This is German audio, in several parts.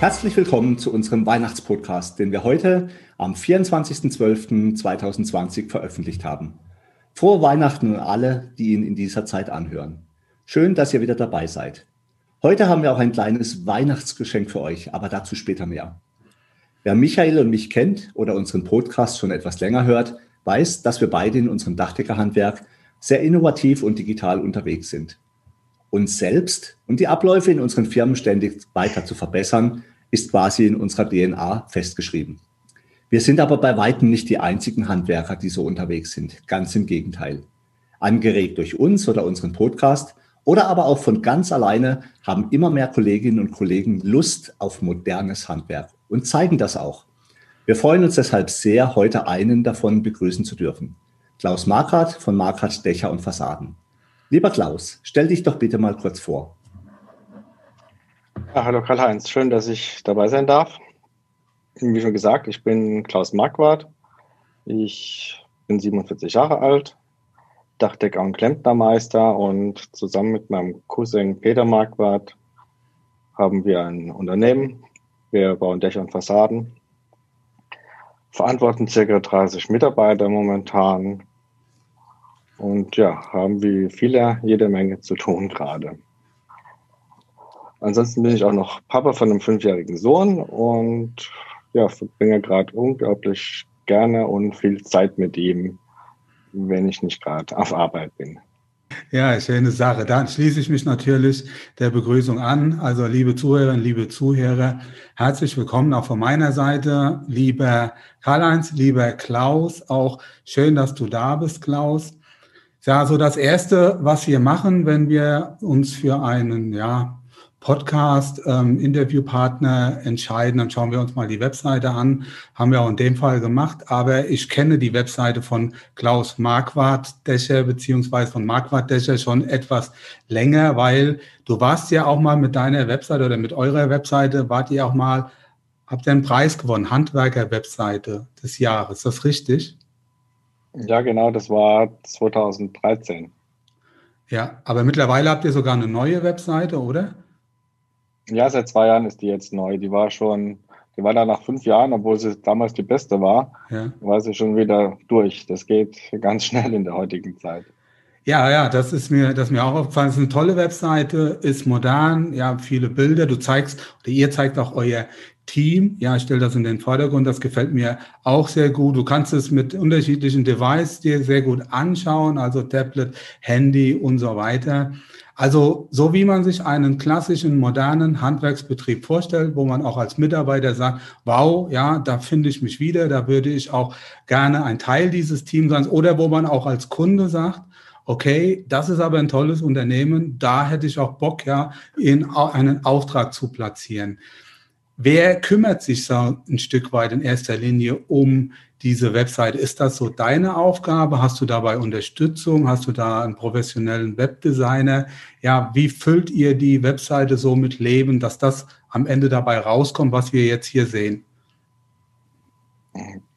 Herzlich willkommen zu unserem Weihnachtspodcast, den wir heute am 24.12.2020 veröffentlicht haben. Frohe Weihnachten an alle, die ihn in dieser Zeit anhören. Schön, dass ihr wieder dabei seid. Heute haben wir auch ein kleines Weihnachtsgeschenk für euch, aber dazu später mehr. Wer Michael und mich kennt oder unseren Podcast schon etwas länger hört, weiß, dass wir beide in unserem Dachdeckerhandwerk sehr innovativ und digital unterwegs sind. Uns selbst und die Abläufe in unseren Firmen ständig weiter zu verbessern, ist quasi in unserer DNA festgeschrieben. Wir sind aber bei weitem nicht die einzigen Handwerker, die so unterwegs sind. Ganz im Gegenteil. Angeregt durch uns oder unseren Podcast oder aber auch von ganz alleine haben immer mehr Kolleginnen und Kollegen Lust auf modernes Handwerk und zeigen das auch. Wir freuen uns deshalb sehr, heute einen davon begrüßen zu dürfen. Klaus Markert von Markert Dächer und Fassaden. Lieber Klaus, stell dich doch bitte mal kurz vor. Ja, hallo Karl-Heinz, schön, dass ich dabei sein darf. Wie schon gesagt, ich bin Klaus Marquardt. Ich bin 47 Jahre alt, Dachdecker und Klempnermeister und zusammen mit meinem Cousin Peter Marquardt haben wir ein Unternehmen. Wir bauen Dächer und Fassaden, verantworten ca. 30 Mitarbeiter momentan und ja, haben wie viele jede Menge zu tun gerade. Ansonsten bin ich auch noch Papa von einem fünfjährigen Sohn und ja, verbringe gerade unglaublich gerne und viel Zeit mit ihm, wenn ich nicht gerade auf Arbeit bin. Ja, schöne Sache. Dann schließe ich mich natürlich der Begrüßung an. Also liebe Zuhörerinnen, liebe Zuhörer, herzlich willkommen auch von meiner Seite. Lieber Karl-Heinz, lieber Klaus, auch schön, dass du da bist, Klaus. Ja, so das Erste, was wir machen, wenn wir uns für einen, ja, Podcast, ähm, Interviewpartner entscheiden, dann schauen wir uns mal die Webseite an. Haben wir auch in dem Fall gemacht. Aber ich kenne die Webseite von Klaus Marquardt Dächer beziehungsweise von Marquardt Dächer schon etwas länger, weil du warst ja auch mal mit deiner Webseite oder mit eurer Webseite, wart ihr auch mal, habt ihr einen Preis gewonnen, Handwerker-Webseite des Jahres. Ist das richtig? Ja, genau, das war 2013. Ja, aber mittlerweile habt ihr sogar eine neue Webseite, oder? Ja, seit zwei Jahren ist die jetzt neu. Die war schon, die war da nach fünf Jahren, obwohl sie damals die beste war, ja. war sie schon wieder durch. Das geht ganz schnell in der heutigen Zeit. Ja, ja, das ist mir, das ist mir auch aufgefallen. Es ist eine tolle Webseite, ist modern, ja, viele Bilder. Du zeigst, oder ihr zeigt auch euer Team. Ja, ich stelle das in den Vordergrund. Das gefällt mir auch sehr gut. Du kannst es mit unterschiedlichen Devices dir sehr gut anschauen, also Tablet, Handy und so weiter. Also so wie man sich einen klassischen modernen Handwerksbetrieb vorstellt, wo man auch als Mitarbeiter sagt, wow, ja, da finde ich mich wieder, da würde ich auch gerne ein Teil dieses Teams sein. Oder wo man auch als Kunde sagt, okay, das ist aber ein tolles Unternehmen, da hätte ich auch Bock, ja, in einen Auftrag zu platzieren. Wer kümmert sich so ein Stück weit in erster Linie um diese Webseite. Ist das so deine Aufgabe? Hast du dabei Unterstützung? Hast du da einen professionellen Webdesigner? Ja, wie füllt ihr die Webseite so mit Leben, dass das am Ende dabei rauskommt, was wir jetzt hier sehen?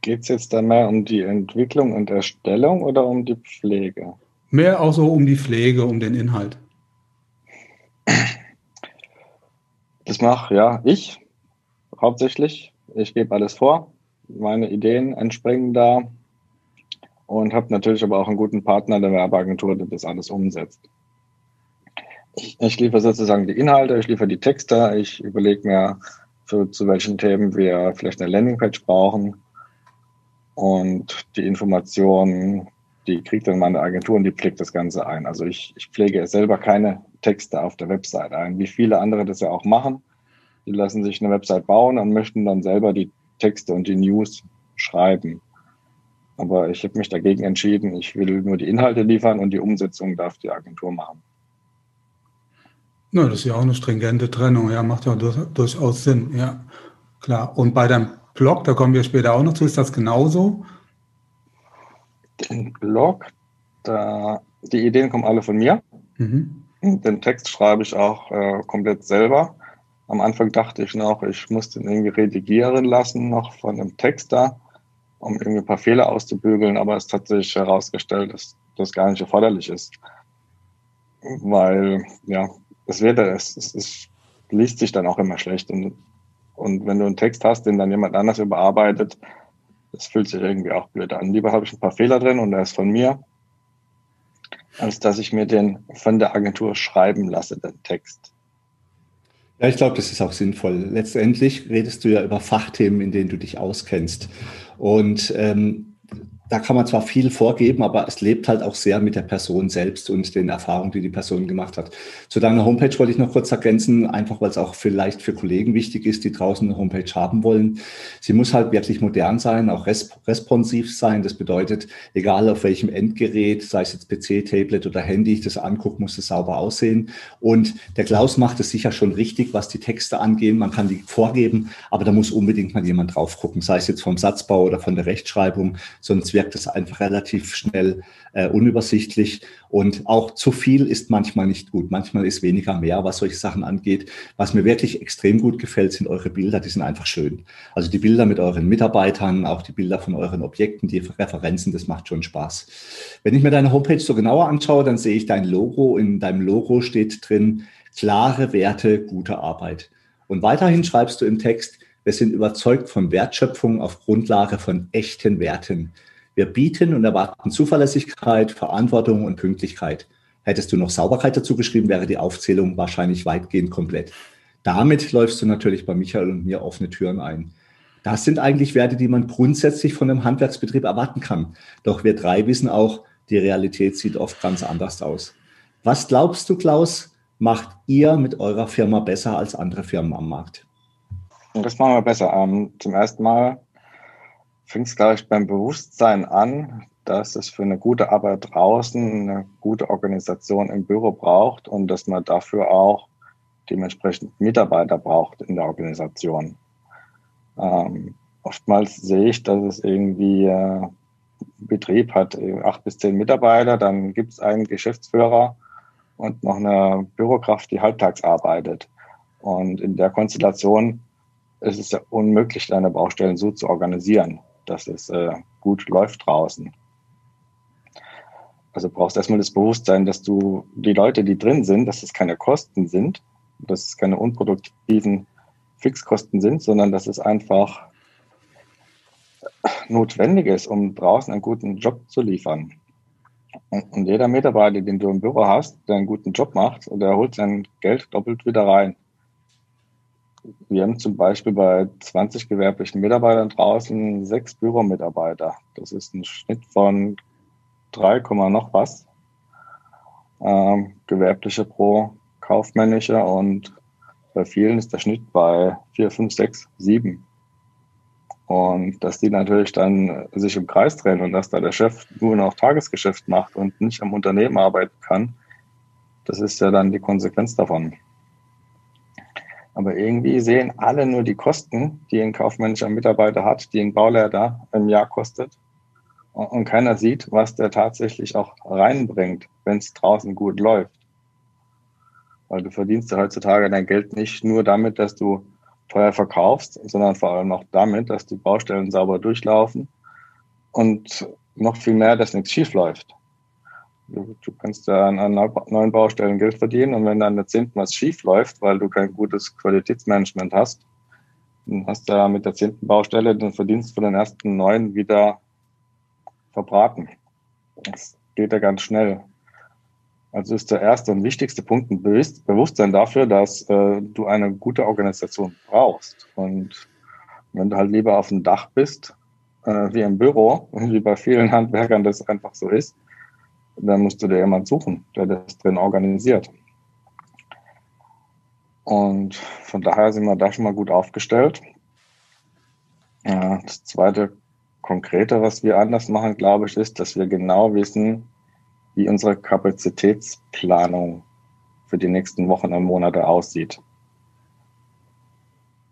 Geht es jetzt dann mehr um die Entwicklung und Erstellung oder um die Pflege? Mehr auch so um die Pflege, um den Inhalt. Das mache ja ich hauptsächlich. Ich gebe alles vor meine Ideen entspringen da und habe natürlich aber auch einen guten Partner der Werbeagentur, der das alles umsetzt. Ich, ich liefere sozusagen die Inhalte, ich liefere die Texte, ich überlege mir, für, zu welchen Themen wir vielleicht eine Landingpage brauchen und die Informationen, die kriegt dann meine Agentur und die pflegt das Ganze ein. Also ich, ich pflege selber keine Texte auf der Website ein, wie viele andere das ja auch machen. Die lassen sich eine Website bauen und möchten dann selber die Texte und die News schreiben. Aber ich habe mich dagegen entschieden, ich will nur die Inhalte liefern und die Umsetzung darf die Agentur machen. Na, das ist ja auch eine stringente Trennung, ja, macht ja durchaus Sinn, ja, klar. Und bei deinem Blog, da kommen wir später auch noch zu, ist das genauso? Den Blog, da, die Ideen kommen alle von mir. Mhm. Den Text schreibe ich auch äh, komplett selber. Am Anfang dachte ich noch, ich muss den irgendwie redigieren lassen, noch von einem Texter, um irgendwie ein paar Fehler auszubügeln, aber es hat sich herausgestellt, dass das gar nicht erforderlich ist. Weil, ja, es wird, es, es, es liest sich dann auch immer schlecht und Und wenn du einen Text hast, den dann jemand anders überarbeitet, das fühlt sich irgendwie auch blöd an. Lieber habe ich ein paar Fehler drin und er ist von mir, als dass ich mir den von der Agentur schreiben lasse, den Text. Ja, ich glaube, das ist auch sinnvoll. Letztendlich redest du ja über Fachthemen, in denen du dich auskennst. Und ähm, da kann man zwar viel vorgeben, aber es lebt halt auch sehr mit der Person selbst und den Erfahrungen, die die Person gemacht hat. Zu deiner Homepage wollte ich noch kurz ergänzen, einfach weil es auch vielleicht für Kollegen wichtig ist, die draußen eine Homepage haben wollen. Sie muss halt wirklich modern sein, auch responsiv sein. Das bedeutet, egal auf welchem Endgerät, sei es jetzt PC, Tablet oder Handy, ich das angucke, muss es sauber aussehen. Und der Klaus macht es sicher schon richtig, was die Texte angehen. Man kann die vorgeben, aber da muss unbedingt mal jemand drauf gucken, sei es jetzt vom Satzbau oder von der Rechtschreibung, sonst wird wirkt es einfach relativ schnell äh, unübersichtlich. Und auch zu viel ist manchmal nicht gut. Manchmal ist weniger mehr, was solche Sachen angeht. Was mir wirklich extrem gut gefällt, sind eure Bilder. Die sind einfach schön. Also die Bilder mit euren Mitarbeitern, auch die Bilder von euren Objekten, die Referenzen, das macht schon Spaß. Wenn ich mir deine Homepage so genauer anschaue, dann sehe ich dein Logo. In deinem Logo steht drin, klare Werte, gute Arbeit. Und weiterhin schreibst du im Text, wir sind überzeugt von Wertschöpfung auf Grundlage von echten Werten. Wir bieten und erwarten Zuverlässigkeit, Verantwortung und Pünktlichkeit. Hättest du noch Sauberkeit dazu geschrieben, wäre die Aufzählung wahrscheinlich weitgehend komplett. Damit läufst du natürlich bei Michael und mir offene Türen ein. Das sind eigentlich Werte, die man grundsätzlich von einem Handwerksbetrieb erwarten kann. Doch wir drei wissen auch, die Realität sieht oft ganz anders aus. Was glaubst du, Klaus, macht ihr mit eurer Firma besser als andere Firmen am Markt? Das machen wir besser. Ähm, zum ersten Mal fängt es, glaube ich, beim Bewusstsein an, dass es für eine gute Arbeit draußen eine gute Organisation im Büro braucht und dass man dafür auch dementsprechend Mitarbeiter braucht in der Organisation. Ähm, oftmals sehe ich, dass es irgendwie äh, Betrieb hat acht bis zehn Mitarbeiter, dann gibt es einen Geschäftsführer und noch eine Bürokraft, die halbtags arbeitet. Und in der Konstellation ist es ja unmöglich, deine Baustellen so zu organisieren dass es äh, gut läuft draußen. Also brauchst erstmal das Bewusstsein, dass du die Leute, die drin sind, dass es keine Kosten sind, dass es keine unproduktiven Fixkosten sind, sondern dass es einfach notwendig ist, um draußen einen guten Job zu liefern. Und jeder Mitarbeiter, den du im Büro hast, der einen guten Job macht, der holt sein Geld doppelt wieder rein. Wir haben zum Beispiel bei 20 gewerblichen Mitarbeitern draußen sechs Büromitarbeiter. Das ist ein Schnitt von 3, noch was. Ähm, gewerbliche pro kaufmännische und bei vielen ist der Schnitt bei 4, 5, 6, 7. Und dass die natürlich dann sich im Kreis drehen und dass da der Chef nur noch Tagesgeschäft macht und nicht am Unternehmen arbeiten kann, das ist ja dann die Konsequenz davon. Aber irgendwie sehen alle nur die Kosten, die ein kaufmännischer Mitarbeiter hat, die ein Bauleiter im Jahr kostet. Und keiner sieht, was der tatsächlich auch reinbringt, wenn es draußen gut läuft. Weil du verdienst ja heutzutage dein Geld nicht nur damit, dass du teuer verkaufst, sondern vor allem auch damit, dass die Baustellen sauber durchlaufen und noch viel mehr, dass nichts schief läuft. Du, kannst ja an, an, neuen Baustellen Geld verdienen und wenn dann der zehnten was schief läuft, weil du kein gutes Qualitätsmanagement hast, dann hast du ja mit der zehnten Baustelle den Verdienst von den ersten neun wieder verbraten. Das geht ja ganz schnell. Also ist der erste und wichtigste Punkt ein Bewusstsein dafür, dass äh, du eine gute Organisation brauchst. Und wenn du halt lieber auf dem Dach bist, äh, wie im Büro, wie bei vielen Handwerkern das einfach so ist, dann musst du dir jemand suchen, der das drin organisiert. Und von daher sind wir da schon mal gut aufgestellt. Das zweite Konkrete, was wir anders machen, glaube ich, ist, dass wir genau wissen, wie unsere Kapazitätsplanung für die nächsten Wochen und Monate aussieht.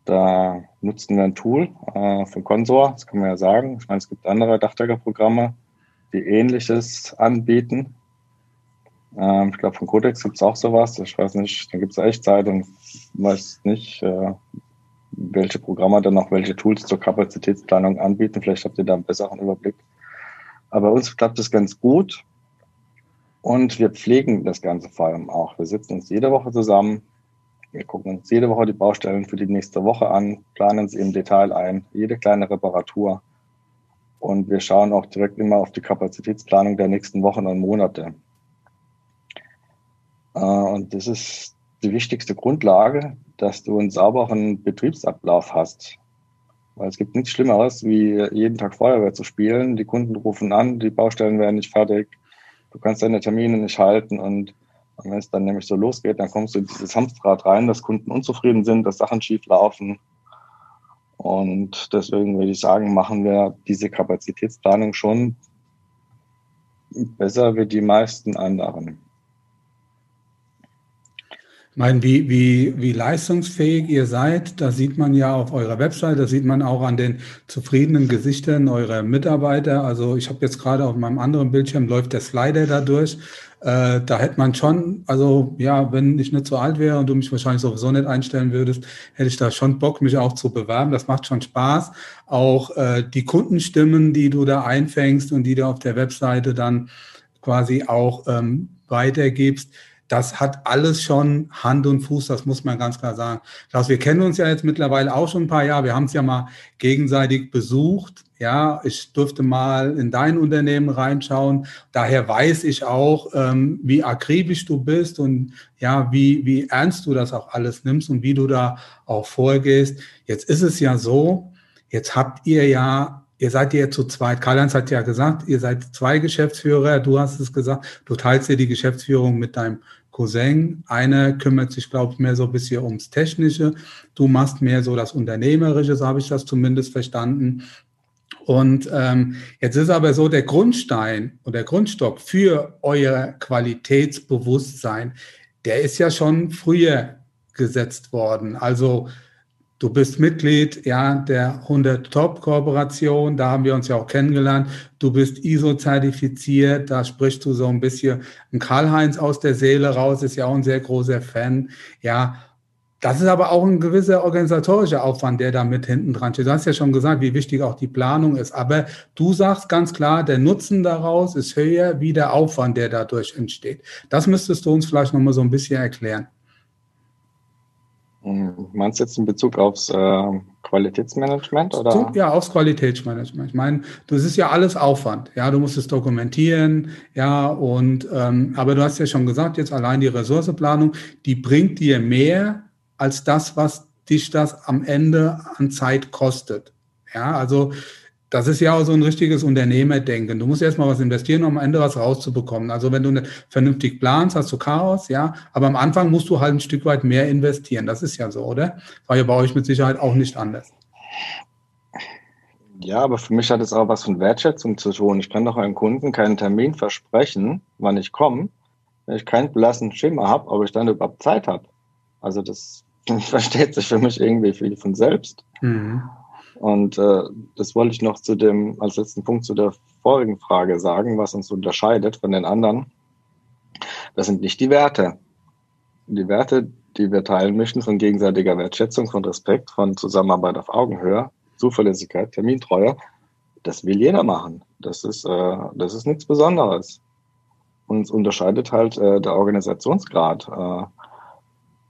Da nutzen wir ein Tool äh, von Consor, das kann man ja sagen. Ich meine, es gibt andere Dachdeckerprogramme, die Ähnliches anbieten. Ähm, ich glaube, von Codex gibt es auch sowas. Ich weiß nicht, da gibt es Echtzeit und weiß nicht, äh, welche Programme dann noch welche Tools zur Kapazitätsplanung anbieten. Vielleicht habt ihr da einen besseren Überblick. Aber bei uns klappt es ganz gut. Und wir pflegen das Ganze vor allem auch. Wir sitzen uns jede Woche zusammen Wir gucken uns jede Woche die Baustellen für die nächste Woche an, planen sie im Detail ein, jede kleine Reparatur. Und wir schauen auch direkt immer auf die Kapazitätsplanung der nächsten Wochen und Monate. Äh, und das ist die wichtigste Grundlage, dass du einen sauberen Betriebsablauf hast. Weil es gibt nichts Schlimmeres, wie jeden Tag Feuerwehr zu spielen. Die Kunden rufen an, die Baustellen werden nicht fertig, du kannst deine Termine nicht halten und wenn es dann nämlich so losgeht, dann kommst du in dieses Hamsterrad rein, dass Kunden unzufrieden sind, dass Sachen schief laufen. Und deswegen würde ich sagen, machen wir diese Kapazitätsplanung schon besser wie die meisten anderen. Ich meine, wie, wie, wie leistungsfähig ihr seid, das sieht man ja auf eurer Website, das sieht man auch an den zufriedenen Gesichtern eurer Mitarbeiter. Also ich habe jetzt gerade auf meinem anderen Bildschirm läuft der Slider da durch. Äh, da hätte man schon, also ja, wenn ich nicht so alt wäre und du mich wahrscheinlich sowieso nicht einstellen würdest, hätte ich da schon Bock, mich auch zu bewerben. Das macht schon Spaß. Auch äh, die Kundenstimmen, die du da einfängst und die du auf der Webseite dann quasi auch ähm, weitergibst, das hat alles schon Hand und Fuß, das muss man ganz klar sagen. Klaus, wir kennen uns ja jetzt mittlerweile auch schon ein paar Jahre. Wir haben es ja mal gegenseitig besucht. Ja, ich durfte mal in dein Unternehmen reinschauen. Daher weiß ich auch, ähm, wie akribisch du bist und ja, wie, wie ernst du das auch alles nimmst und wie du da auch vorgehst. Jetzt ist es ja so, jetzt habt ihr ja Ihr seid ja zu zweit. Karl-Heinz hat ja gesagt, ihr seid zwei Geschäftsführer. Du hast es gesagt, du teilst dir die Geschäftsführung mit deinem Cousin. Einer kümmert sich, glaube ich, mehr so ein bisschen ums Technische. Du machst mehr so das Unternehmerische, so habe ich das zumindest verstanden. Und ähm, jetzt ist aber so der Grundstein und der Grundstock für euer Qualitätsbewusstsein, der ist ja schon früher gesetzt worden. Also Du bist Mitglied ja, der 100 Top Kooperation, da haben wir uns ja auch kennengelernt. Du bist ISO-zertifiziert, da sprichst du so ein bisschen ein Karl-Heinz aus der Seele raus, ist ja auch ein sehr großer Fan. Ja, das ist aber auch ein gewisser organisatorischer Aufwand, der da mit hinten dran steht. Du hast ja schon gesagt, wie wichtig auch die Planung ist. Aber du sagst ganz klar, der Nutzen daraus ist höher wie der Aufwand, der dadurch entsteht. Das müsstest du uns vielleicht nochmal so ein bisschen erklären. Hm, meinst du jetzt in Bezug aufs äh, Qualitätsmanagement? Oder? Ja, aufs Qualitätsmanagement. Ich meine, das ist ja alles Aufwand. Ja, du musst es dokumentieren, ja, und ähm, aber du hast ja schon gesagt, jetzt allein die Ressourceplanung, die bringt dir mehr als das, was dich das am Ende an Zeit kostet. Ja, also das ist ja auch so ein richtiges Unternehmerdenken. Du musst erstmal was investieren, um am Ende was rauszubekommen. Also wenn du nicht vernünftig planst, hast du Chaos, ja. Aber am Anfang musst du halt ein Stück weit mehr investieren. Das ist ja so, oder? War ja bei euch mit Sicherheit auch nicht anders. Ja, aber für mich hat es auch was von Wertschätzung zu tun. Ich kann doch einem Kunden keinen Termin versprechen, wann ich komme, wenn ich keinen blassen Schimmer habe, ob ich dann überhaupt Zeit habe. Also das versteht sich für mich irgendwie viel von selbst. Mhm. Und äh, das wollte ich noch zu dem, als letzten Punkt zu der vorigen Frage sagen, was uns unterscheidet von den anderen. Das sind nicht die Werte. Die Werte, die wir teilen möchten, von gegenseitiger Wertschätzung, von Respekt, von Zusammenarbeit auf Augenhöhe, Zuverlässigkeit, Termintreue, das will jeder machen. Das ist, äh, das ist nichts Besonderes. Uns unterscheidet halt äh, der Organisationsgrad äh,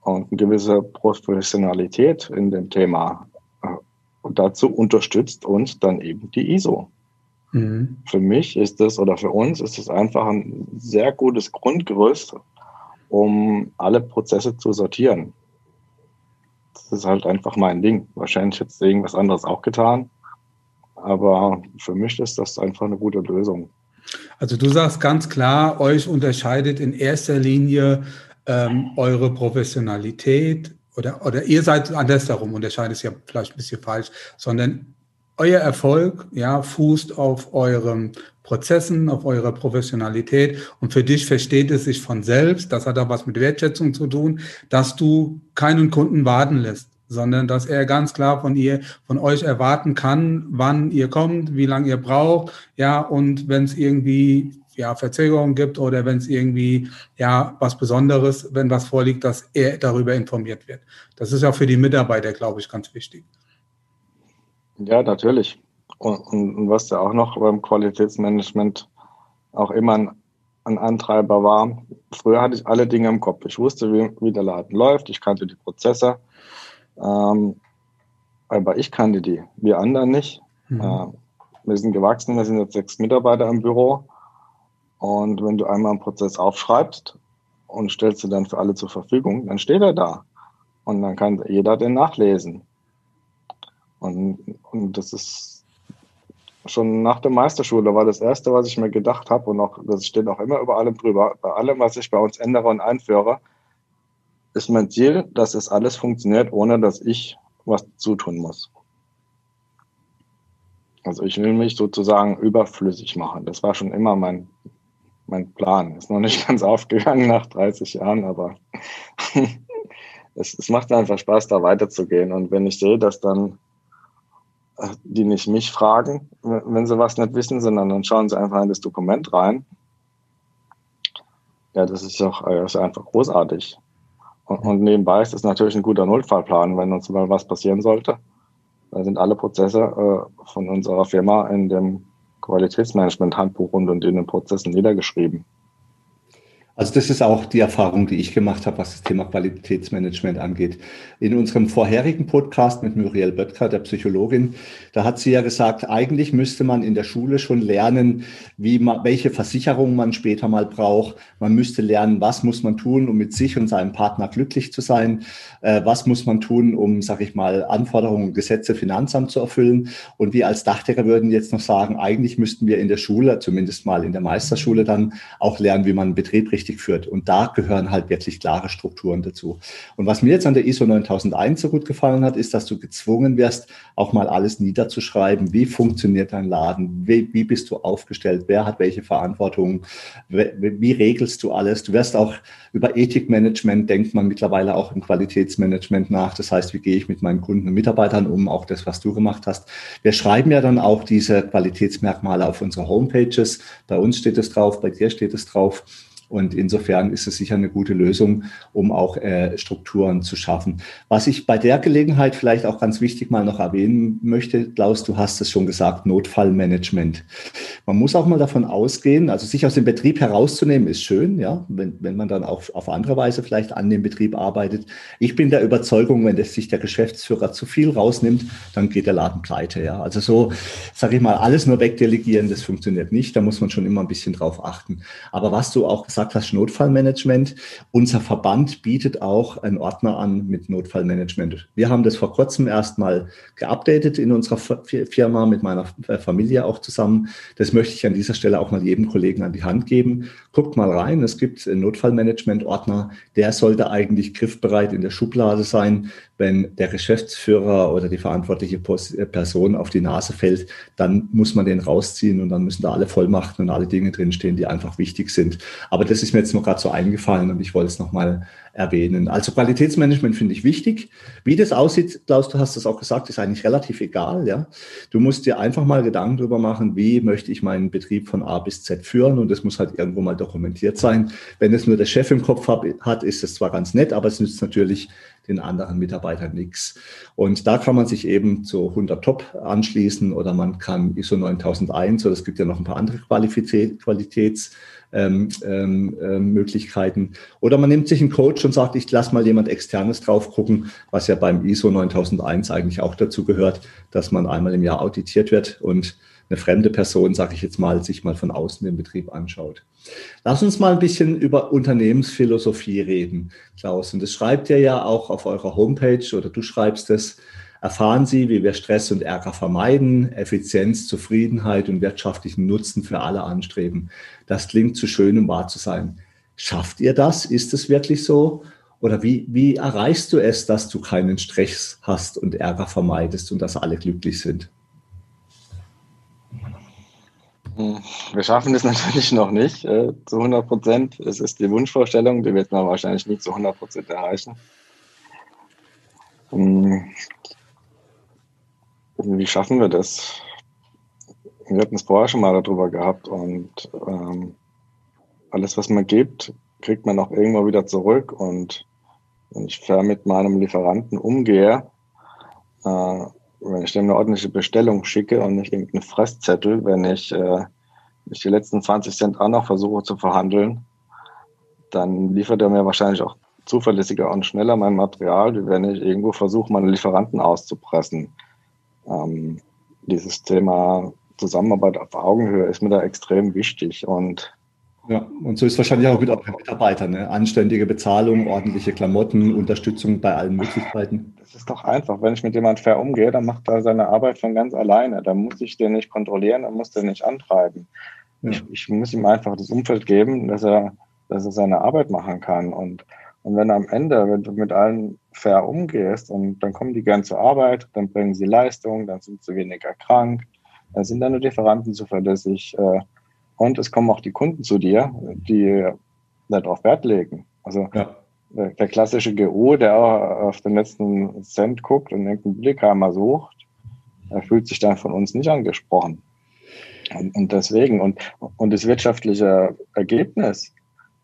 und eine gewisse Professionalität in dem Thema. Und dazu unterstützt uns dann eben die ISO. Mhm. Für mich ist das oder für uns ist es einfach ein sehr gutes Grundgerüst, um alle Prozesse zu sortieren. Das ist halt einfach mein Ding. Wahrscheinlich hätte irgendwas anderes auch getan. Aber für mich ist das einfach eine gute Lösung. Also du sagst ganz klar, euch unterscheidet in erster Linie ähm, eure Professionalität, oder, oder ihr seid andersherum, unterscheidet es ja vielleicht ein bisschen falsch, sondern euer Erfolg, ja, fußt auf euren Prozessen, auf eurer Professionalität und für dich versteht es sich von selbst, das hat auch was mit Wertschätzung zu tun, dass du keinen Kunden warten lässt, sondern dass er ganz klar von ihr, von euch erwarten kann, wann ihr kommt, wie lange ihr braucht, ja, und wenn es irgendwie ja, Verzögerungen gibt oder wenn es irgendwie ja was Besonderes, wenn was vorliegt, dass er darüber informiert wird. Das ist ja für die Mitarbeiter, glaube ich, ganz wichtig. Ja, natürlich. Und, und, und was ja auch noch beim Qualitätsmanagement auch immer ein ein Antreiber war, früher hatte ich alle Dinge im Kopf. Ich wusste, wie, wie der Laden läuft, ich kannte die Prozesse, ähm, aber ich kannte die, wir anderen nicht. Mhm. Äh, wir sind gewachsen, wir sind jetzt sechs Mitarbeiter im Büro. Und wenn du einmal einen Prozess aufschreibst und stellst du dann für alle zur Verfügung, dann steht er da. Und dann kann jeder den nachlesen. Und, und das ist schon nach der Meisterschule war das erste, was ich mir gedacht habe und auch, das steht auch immer über allem drüber. Bei allem, was ich bei uns ändere und einführe, ist mein Ziel, dass es alles funktioniert, ohne dass ich was zutun muss. Also ich will mich sozusagen überflüssig machen. Das war schon immer mein, mein Plan. Ist noch nicht ganz aufgegangen nach 30 Jahren, aber es, es macht einfach Spaß, da weiterzugehen. Und wenn ich sehe, dass dann äh, die nicht mich fragen, wenn sie was nicht wissen, sondern dann schauen sie einfach in das Dokument rein. Ja, das ist doch äh, das ist einfach großartig. Und, und nebenbei ist das natürlich ein guter Notfallplan, wenn uns mal was passieren sollte. Da sind alle Prozesse äh, von unserer Firma in dem Qualitätsmanagement-Handbuch und in den Prozessen niedergeschrieben. Also das ist auch die Erfahrung, die ich gemacht habe, was das Thema Qualitätsmanagement angeht. In unserem vorherigen Podcast mit Muriel Böttger, der Psychologin, da hat sie ja gesagt, eigentlich müsste man in der Schule schon lernen, wie man, welche Versicherungen man später mal braucht. Man müsste lernen, was muss man tun, um mit sich und seinem Partner glücklich zu sein. Äh, was muss man tun, um, sag ich mal, Anforderungen, Gesetze, Finanzamt zu erfüllen. Und wir als Dachdecker würden jetzt noch sagen, eigentlich müssten wir in der Schule, zumindest mal in der Meisterschule dann, auch lernen, wie man Betrieb richtig richtig führt. Und da gehören halt wirklich klare Strukturen dazu. Und was mir jetzt an der ISO 9001 so gut gefallen hat, ist, dass du gezwungen wirst, auch mal alles niederzuschreiben. Wie funktioniert dein Laden? Wie, wie bist du aufgestellt? Wer hat welche Verantwortung? Wie, wie regelst du alles? Du wirst auch über Ethikmanagement denkt man mittlerweile auch im Qualitätsmanagement nach. Das heißt, wie gehe ich mit meinen Kunden und Mitarbeitern um? Auch das, was du gemacht hast. Wir schreiben ja dann auch diese Qualitätsmerkmale auf unsere Homepages. Bei uns steht es drauf, bei dir steht es drauf. Und insofern ist es sicher eine gute Lösung, um auch äh, Strukturen zu schaffen. Was ich bei der Gelegenheit vielleicht auch ganz wichtig mal noch erwähnen möchte, Klaus, du hast es schon gesagt, Notfallmanagement. Man muss auch mal davon ausgehen, also sich aus dem Betrieb herauszunehmen, ist schön, ja, wenn, wenn man dann auch auf andere Weise vielleicht an dem Betrieb arbeitet. Ich bin der Überzeugung, wenn das sich der Geschäftsführer zu viel rausnimmt, dann geht der Laden pleite, ja. Also so, sage ich mal, alles nur wegdelegieren, das funktioniert nicht. Da muss man schon immer ein bisschen drauf achten. Aber was du auch gesagt gesagt hast, Notfallmanagement. Unser Verband bietet auch einen Ordner an mit Notfallmanagement. Wir haben das vor kurzem erstmal geupdatet in unserer Firma mit meiner Familie auch zusammen. Das möchte ich an dieser Stelle auch mal jedem Kollegen an die Hand geben. Guckt mal rein. Es gibt einen Notfallmanagement-Ordner. Der sollte eigentlich griffbereit in der Schublade sein. Wenn der Geschäftsführer oder die verantwortliche Person auf die Nase fällt, dann muss man den rausziehen und dann müssen da alle Vollmachten und alle Dinge drinstehen, die einfach wichtig sind. Aber das ist mir jetzt nur gerade so eingefallen und ich wollte es nochmal erwähnen. Also Qualitätsmanagement finde ich wichtig. Wie das aussieht, Klaus, du hast es auch gesagt, ist eigentlich relativ egal. Ja, Du musst dir einfach mal Gedanken darüber machen, wie möchte ich meinen Betrieb von A bis Z führen und das muss halt irgendwo mal dokumentiert sein. Wenn es nur der Chef im Kopf hat, ist es zwar ganz nett, aber es nützt natürlich den anderen Mitarbeitern nichts. Und da kann man sich eben zu 100 Top anschließen oder man kann ISO 9001 oder es gibt ja noch ein paar andere Qualitäts ähm, ähm, äh, Möglichkeiten. Oder man nimmt sich einen Coach und sagt, ich lasse mal jemand externes drauf gucken, was ja beim ISO 9001 eigentlich auch dazu gehört, dass man einmal im Jahr auditiert wird und eine fremde Person, sage ich jetzt mal, sich mal von außen den Betrieb anschaut. Lass uns mal ein bisschen über Unternehmensphilosophie reden, Klaus. Und das schreibt ihr ja auch auf eurer Homepage oder du schreibst es. Erfahren Sie, wie wir Stress und Ärger vermeiden, Effizienz, Zufriedenheit und wirtschaftlichen Nutzen für alle anstreben. Das klingt zu schön, um wahr zu sein. Schafft ihr das? Ist es wirklich so? Oder wie, wie erreichst du es, dass du keinen Stress hast und Ärger vermeidest und dass alle glücklich sind? Hm, wir schaffen das natürlich noch nicht äh, zu 100 Prozent. Es ist die Wunschvorstellung, die wird man wahrscheinlich nicht zu 100 Prozent erreichen. Hm, wie schaffen wir das? Wir hatten es vorher schon mal darüber gehabt und ähm, alles, was man gibt, kriegt man auch irgendwo wieder zurück. Und wenn ich fair mit meinem Lieferanten umgehe, äh, wenn ich dem eine ordentliche Bestellung schicke und nicht irgendeinen Fresszettel, wenn ich äh, ich die letzten 20 Cent auch noch versuche zu verhandeln, dann liefert er mir wahrscheinlich auch zuverlässiger und schneller mein Material, wie wenn ich irgendwo versuche, meine Lieferanten auszupressen. Ähm, dieses Thema Zusammenarbeit auf Augenhöhe ist mir da extrem wichtig und ja, und so ist wahrscheinlich auch mit euren Mitarbeitern. Ne? Anständige Bezahlung, ordentliche Klamotten, Unterstützung bei allen Möglichkeiten. Das ist doch einfach. Wenn ich mit jemand fair umgehe, dann macht er seine Arbeit von ganz alleine. Da muss ich den nicht kontrollieren, dann muss den nicht antreiben. Ja. Ich, ich, muss ihm einfach das Umfeld geben, dass er, dass er seine Arbeit machen kann. Und, und wenn am Ende, wenn du mit allen fair umgehst und dann kommen die gern zur Arbeit, dann bringen sie Leistung, dann sind sie weniger krank, dann sind deine Lieferanten zuverlässig. Äh, und es kommen auch die Kunden zu dir, die darauf Wert legen. Also ja. der, der, klassische GO, der auf den letzten Cent guckt und irgendeinen Blickheimer sucht, er fühlt sich dann von uns nicht angesprochen. Und, und deswegen, und, und das wirtschaftliche Ergebnis,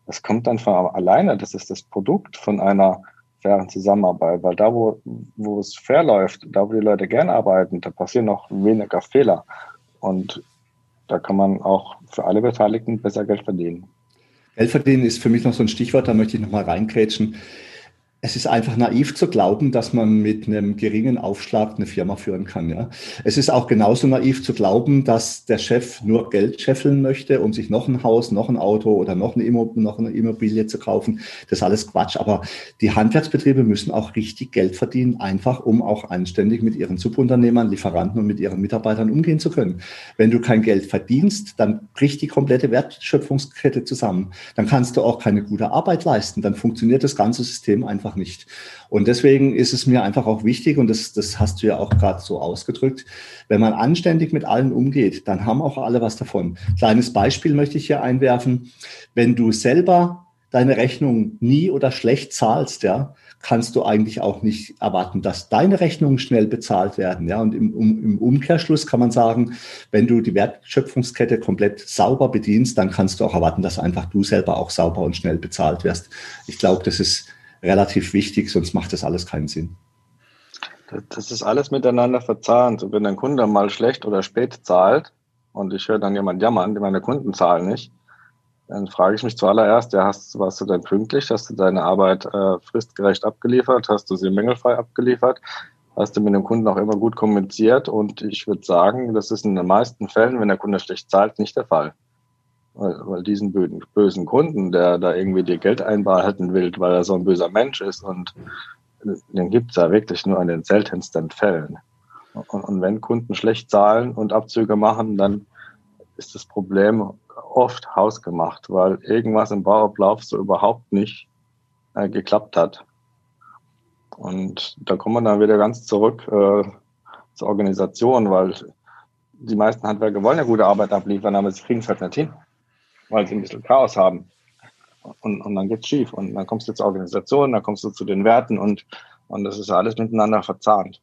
das kommt dann von alleine, das ist das Produkt von einer fairen Zusammenarbeit, weil da, wo, wo es fair läuft, da, wo die Leute gern arbeiten, da passieren noch weniger Fehler. Und da kann man auch für alle Beteiligten besser Geld verdienen. Geld verdienen ist für mich noch so ein Stichwort, da möchte ich nochmal reinkrätschen es ist einfach naiv zu glauben, dass man mit einem geringen Aufschlag eine Firma führen kann. Ja. Es ist auch genauso naiv zu glauben, dass der Chef nur Geld scheffeln möchte, um sich noch ein Haus, noch ein Auto oder noch eine, Immobilie zu kaufen. Das ist alles Quatsch. Aber die Handwerksbetriebe müssen auch richtig Geld verdienen, einfach um auch anständig mit ihren Subunternehmern, Lieferanten und mit ihren Mitarbeitern umgehen zu können. Wenn du kein Geld verdienst, dann bricht die komplette Wertschöpfungskette zusammen. Dann kannst du auch keine gute Arbeit leisten. Dann funktioniert das ganze System einfach nicht. Und deswegen ist es mir einfach auch wichtig, und das, das hast du ja auch gerade so ausgedrückt, wenn man anständig mit allen umgeht, dann haben auch alle was davon. Kleines Beispiel möchte ich hier einwerfen. Wenn du selber deine Rechnung nie oder schlecht zahlst, ja, kannst du eigentlich auch nicht erwarten, dass deine Rechnungen schnell bezahlt werden. Ja, und im, um, im Umkehrschluss kann man sagen, wenn du die Wertschöpfungskette komplett sauber bedienst, dann kannst du auch erwarten, dass einfach du selber auch sauber und schnell bezahlt wirst. Ich glaube, das ist relativ wichtig, sonst macht das alles keinen Sinn. Das ist alles miteinander verzahnt. Und wenn ein Kunde mal schlecht oder spät zahlt und ich höre dann jemand jammern, meine Kunden zahlen nicht, dann frage ich mich zuallererst, ja, hast, warst du denn pünktlich? Hast du deine Arbeit äh, fristgerecht abgeliefert? Hast du sie mängelfrei abgeliefert? Hast du mit dem Kunden auch immer gut kommuniziert? Und ich würde sagen, das ist in den meisten Fällen, wenn der Kunde schlecht zahlt, nicht der Fall. Weil, weil diesen bösen, Kunden, der da irgendwie dir Geld einbehalten will, weil er so ein böser Mensch ist und den gibt es ja wirklich nur in den seltensten Fällen. Und, und wenn Kunden schlecht zahlen und Abzüge machen, dann ist das Problem oft hausgemacht, weil irgendwas im Bauablauf so überhaupt nicht äh, geklappt hat. Und da kommen wir dann wieder ganz zurück äh, zur Organisation, weil die meisten Handwerker wollen ja gute Arbeit abliefern, aber sie kriegen es halt nicht hin weil sie ein bisschen Chaos haben. Und, und dann geht's schief. Und dann kommst du zur Organisation, dann kommst du zu den Werten und, und das ist alles miteinander verzahnt.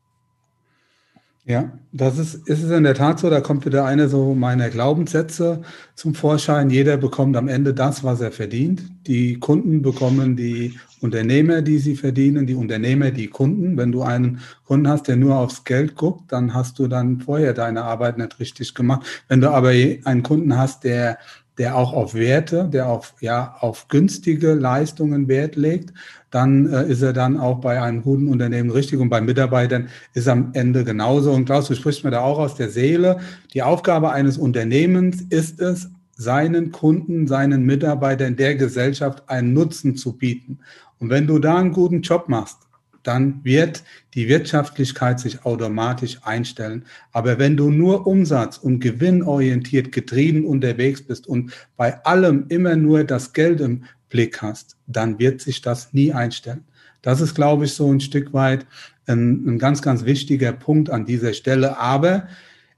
Ja, das ist, ist es in der Tat so, da kommt wieder eine so meiner Glaubenssätze zum Vorschein. Jeder bekommt am Ende das, was er verdient. Die Kunden bekommen die Unternehmer, die sie verdienen, die Unternehmer, die Kunden. Wenn du einen Kunden hast, der nur aufs Geld guckt, dann hast du dann vorher deine Arbeit nicht richtig gemacht. Wenn du aber einen Kunden hast, der der auch auf Werte, der auf, ja, auf günstige Leistungen Wert legt, dann äh, ist er dann auch bei einem guten Unternehmen richtig und bei Mitarbeitern ist am Ende genauso. Und Klaus, du sprichst mir da auch aus der Seele. Die Aufgabe eines Unternehmens ist es, seinen Kunden, seinen Mitarbeitern der Gesellschaft einen Nutzen zu bieten. Und wenn du da einen guten Job machst, dann wird die Wirtschaftlichkeit sich automatisch einstellen. Aber wenn du nur umsatz- und gewinnorientiert getrieben unterwegs bist und bei allem immer nur das Geld im Blick hast, dann wird sich das nie einstellen. Das ist, glaube ich, so ein Stück weit ein, ein ganz, ganz wichtiger Punkt an dieser Stelle. Aber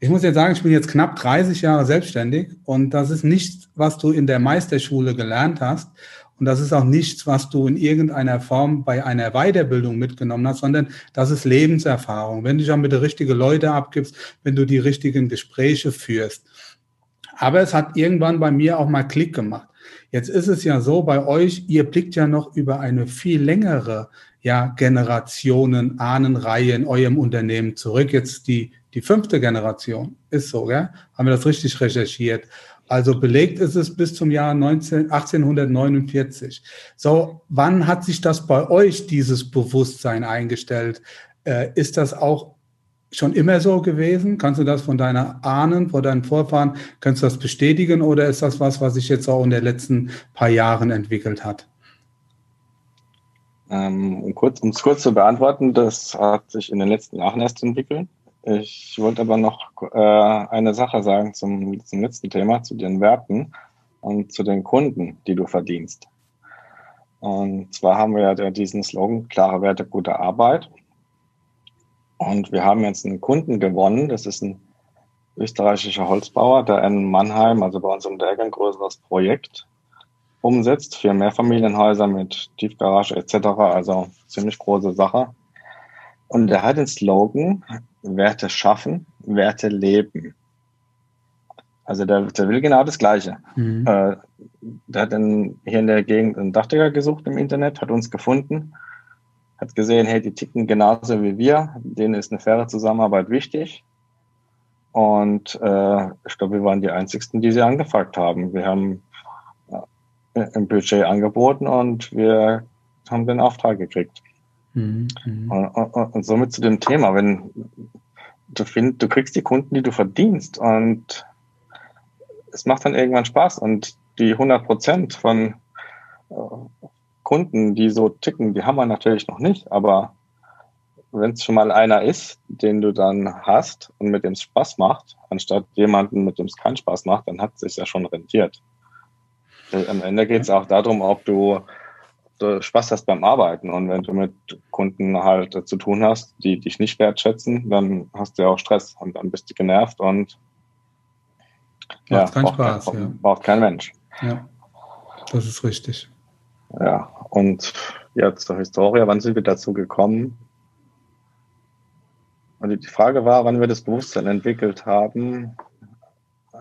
ich muss jetzt sagen, ich bin jetzt knapp 30 Jahre selbstständig und das ist nichts, was du in der Meisterschule gelernt hast. Und das ist auch nichts, was du in irgendeiner Form bei einer Weiterbildung mitgenommen hast, sondern das ist Lebenserfahrung. Wenn du dich auch mit den richtigen Leuten abgibst, wenn du die richtigen Gespräche führst. Aber es hat irgendwann bei mir auch mal Klick gemacht. Jetzt ist es ja so bei euch, ihr blickt ja noch über eine viel längere ja, Generationen, Ahnenreihe in eurem Unternehmen zurück. Jetzt die, die fünfte Generation ist so, gell? Haben wir das richtig recherchiert? Also belegt ist es bis zum Jahr 19, 1849. So, wann hat sich das bei euch, dieses Bewusstsein eingestellt? Äh, ist das auch schon immer so gewesen? Kannst du das von deiner Ahnen, von deinen Vorfahren, kannst du das bestätigen oder ist das was, was sich jetzt auch in den letzten paar Jahren entwickelt hat? Ähm, um kurz, es kurz zu beantworten, das hat sich in den letzten Jahren erst entwickelt. Ich wollte aber noch äh, eine Sache sagen zum, zum letzten Thema, zu den Werten und zu den Kunden, die du verdienst. Und zwar haben wir ja diesen Slogan, klare Werte, gute Arbeit. Und wir haben jetzt einen Kunden gewonnen, das ist ein österreichischer Holzbauer, der in Mannheim, also bei uns um der ein größeres Projekt umsetzt für Mehrfamilienhäuser mit Tiefgarage etc. Also ziemlich große Sache. Und er hat den Slogan, Werte schaffen, Werte leben. Also der, der will genau das Gleiche. Mhm. Äh, der hat in, hier in der Gegend einen Dachdecker gesucht im Internet, hat uns gefunden, hat gesehen, hey, die ticken genauso wie wir, denen ist eine faire Zusammenarbeit wichtig. Und äh, ich glaube, wir waren die Einzigsten, die sie angefragt haben. Wir haben äh, im Budget angeboten und wir haben den Auftrag gekriegt. Mhm. Und, und, und, somit zu dem Thema, wenn du findest, du kriegst die Kunden, die du verdienst und es macht dann irgendwann Spaß und die 100 Prozent von äh, Kunden, die so ticken, die haben wir natürlich noch nicht, aber wenn es schon mal einer ist, den du dann hast und mit dem es Spaß macht, anstatt jemanden, mit dem es keinen Spaß macht, dann hat es sich ja schon rentiert. Äh, am Ende geht es auch darum, ob du du Spaß hast beim Arbeiten. Und wenn du mit Kunden halt zu tun hast, die dich nicht wertschätzen, dann hast du ja auch Stress und dann bist du genervt und ja, keinen braucht, Spaß, kein, ja. braucht kein Mensch. Ja, das ist richtig. Ja, und ja, zur Historie, wann sind wir dazu gekommen? Und die Frage war, wann wir das Bewusstsein entwickelt haben,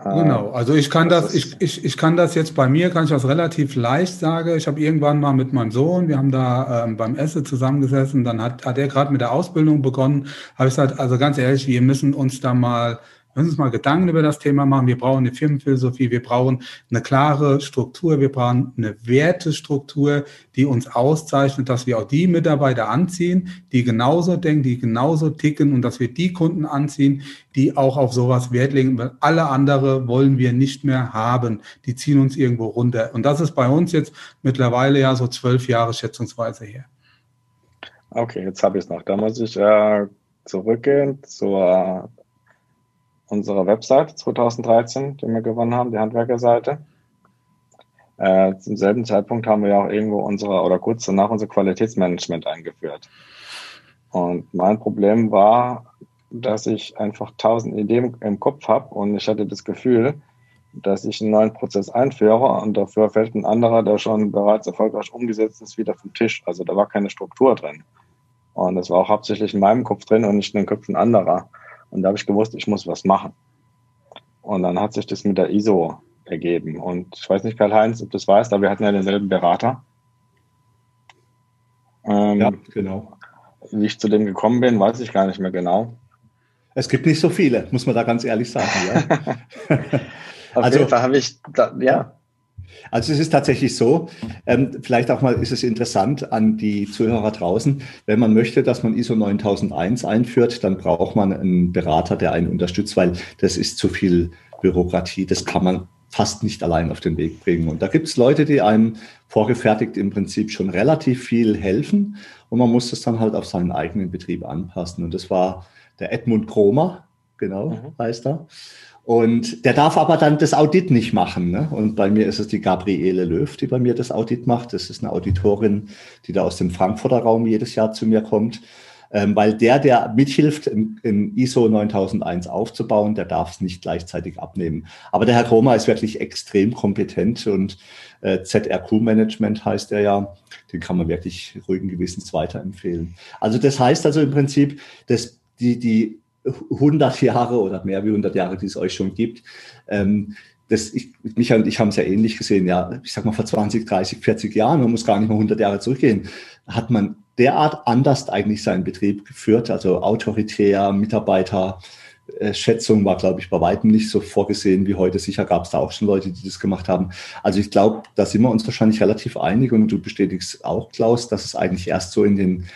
Genau, also ich kann das, das ich, ich, ich kann das jetzt bei mir, kann ich das relativ leicht sagen. Ich habe irgendwann mal mit meinem Sohn, wir haben da ähm, beim Essen zusammengesessen, dann hat, hat er gerade mit der Ausbildung begonnen, habe ich gesagt, also ganz ehrlich, wir müssen uns da mal Lass uns mal Gedanken über das Thema machen. Wir brauchen eine Firmenphilosophie, wir brauchen eine klare Struktur, wir brauchen eine Wertestruktur, die uns auszeichnet, dass wir auch die Mitarbeiter anziehen, die genauso denken, die genauso ticken und dass wir die Kunden anziehen, die auch auf sowas Wert legen. Weil alle andere wollen wir nicht mehr haben. Die ziehen uns irgendwo runter. Und das ist bei uns jetzt mittlerweile ja so zwölf Jahre schätzungsweise her. Okay, jetzt habe ich es noch. Da muss ich äh, zurückgehen zur unserer Website 2013, die wir gewonnen haben, die Handwerkerseite. Äh, zum selben Zeitpunkt haben wir ja auch irgendwo unsere, oder kurz danach unser Qualitätsmanagement eingeführt. Und mein Problem war, dass ich einfach tausend Ideen im Kopf habe und ich hatte das Gefühl, dass ich einen neuen Prozess einführe und dafür fällt ein anderer, der schon bereits erfolgreich umgesetzt ist, wieder vom Tisch. Also da war keine Struktur drin. Und das war auch hauptsächlich in meinem Kopf drin und nicht in den Köpfen anderer. Und da habe ich gewusst, ich muss was machen. Und dann hat sich das mit der ISO ergeben. Und ich weiß nicht, Karl-Heinz, ob du das weißt, aber wir hatten ja denselben Berater. Ähm, ja, genau. Wie ich zu dem gekommen bin, weiß ich gar nicht mehr genau. Es gibt nicht so viele, muss man da ganz ehrlich sagen. Ja. Auf also, jeden Fall habe ich, da, ja. Also es ist tatsächlich so, ähm, vielleicht auch mal ist es interessant an die Zuhörer draußen, wenn man möchte, dass man ISO 9001 einführt, dann braucht man einen Berater, der einen unterstützt, weil das ist zu viel Bürokratie, das kann man fast nicht allein auf den Weg bringen. Und da gibt es Leute, die einem vorgefertigt im Prinzip schon relativ viel helfen und man muss das dann halt auf seinen eigenen Betrieb anpassen. Und das war der Edmund Kromer, genau, mhm. heißt er. Und der darf aber dann das Audit nicht machen. Ne? Und bei mir ist es die Gabriele Löw, die bei mir das Audit macht. Das ist eine Auditorin, die da aus dem Frankfurter Raum jedes Jahr zu mir kommt. Ähm, weil der, der mithilft, in, in ISO 9001 aufzubauen, der darf es nicht gleichzeitig abnehmen. Aber der Herr Kroma ist wirklich extrem kompetent und äh, ZRQ-Management heißt er ja. Den kann man wirklich ruhigen Gewissens weiterempfehlen. Also das heißt also im Prinzip, dass die, die 100 Jahre oder mehr wie 100 Jahre, die es euch schon gibt. Ähm, das, ich, Michael und ich haben es ja ähnlich gesehen. Ja, ich sag mal vor 20, 30, 40 Jahren, man muss gar nicht mal 100 Jahre zurückgehen, hat man derart anders eigentlich seinen Betrieb geführt, also autoritär, Mitarbeiter Schätzung war, glaube ich, bei weitem nicht so vorgesehen wie heute. Sicher gab es da auch schon Leute, die das gemacht haben. Also ich glaube, da sind wir uns wahrscheinlich relativ einig und du bestätigst auch, Klaus, dass es eigentlich erst so in, den,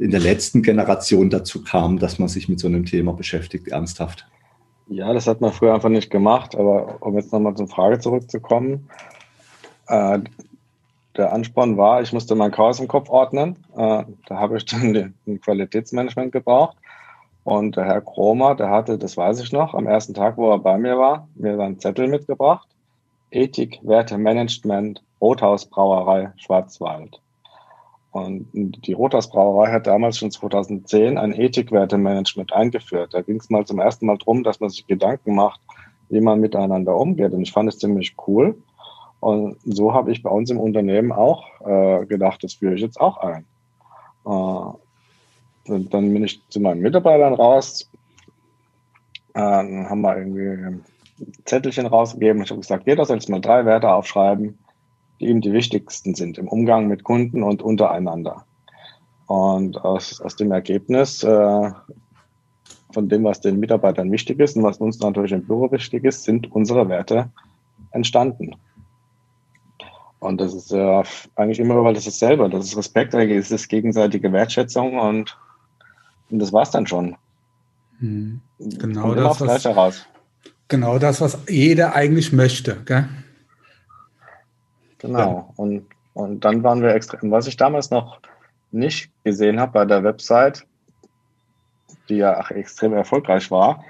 in der letzten Generation dazu kam, dass man sich mit so einem Thema beschäftigt, ernsthaft. Ja, das hat man früher einfach nicht gemacht, aber um jetzt nochmal zur Frage zurückzukommen, äh, der Ansporn war, ich musste mein Chaos im Kopf ordnen. Äh, da habe ich dann ein Qualitätsmanagement gebraucht. Und der Herr Kromer, der hatte, das weiß ich noch, am ersten Tag, wo er bei mir war, mir einen Zettel mitgebracht. Ethik, Werte, Management, Rothaus Brauerei Schwarzwald. Und die Rothaus Brauerei hat damals schon 2010 ein Ethikwertemanagement eingeführt. Da ging es mal zum ersten Mal drum, dass man sich Gedanken macht, wie man miteinander umgeht. Und ich fand es ziemlich cool. Und so habe ich bei uns im Unternehmen auch äh, gedacht, das führe ich jetzt auch ein. Äh, und dann bin ich zu meinen Mitarbeitern raus. Äh, haben wir irgendwie Zettelchen rausgegeben. Ich habe gesagt, jeder soll jetzt mal drei Werte aufschreiben, die ihm die wichtigsten sind im Umgang mit Kunden und untereinander. Und aus, aus dem Ergebnis äh, von dem, was den Mitarbeitern wichtig ist und was uns natürlich im Büro wichtig ist, sind unsere Werte entstanden. Und das ist ja eigentlich immer, weil das ist selber, das ist Respekt, das ist gegenseitige Wertschätzung und, und das war's dann schon. Hm. Genau das, was, genau das, was jeder eigentlich möchte. Gell? Genau. Ja. Und, und dann waren wir extrem, was ich damals noch nicht gesehen habe bei der Website, die ja ach, extrem erfolgreich war,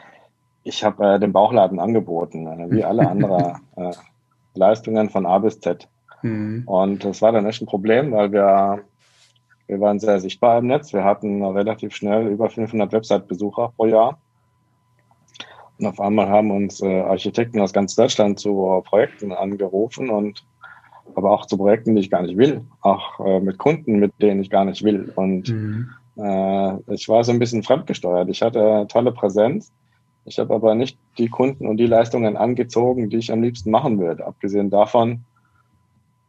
ich habe äh, den Bauchladen angeboten, äh, wie alle anderen äh, Leistungen von A bis Z. Mhm. Und das war dann echt ein Problem, weil wir, wir waren sehr sichtbar im Netz. Wir hatten relativ schnell über 500 Website-Besucher pro Jahr. Und auf einmal haben uns äh, Architekten aus ganz Deutschland zu Projekten angerufen und aber auch zu Projekten, die ich gar nicht will, auch äh, mit Kunden, mit denen ich gar nicht will. Und mhm. äh, ich war so ein bisschen fremdgesteuert. Ich hatte tolle Präsenz. Ich habe aber nicht die Kunden und die Leistungen angezogen, die ich am liebsten machen würde. Abgesehen davon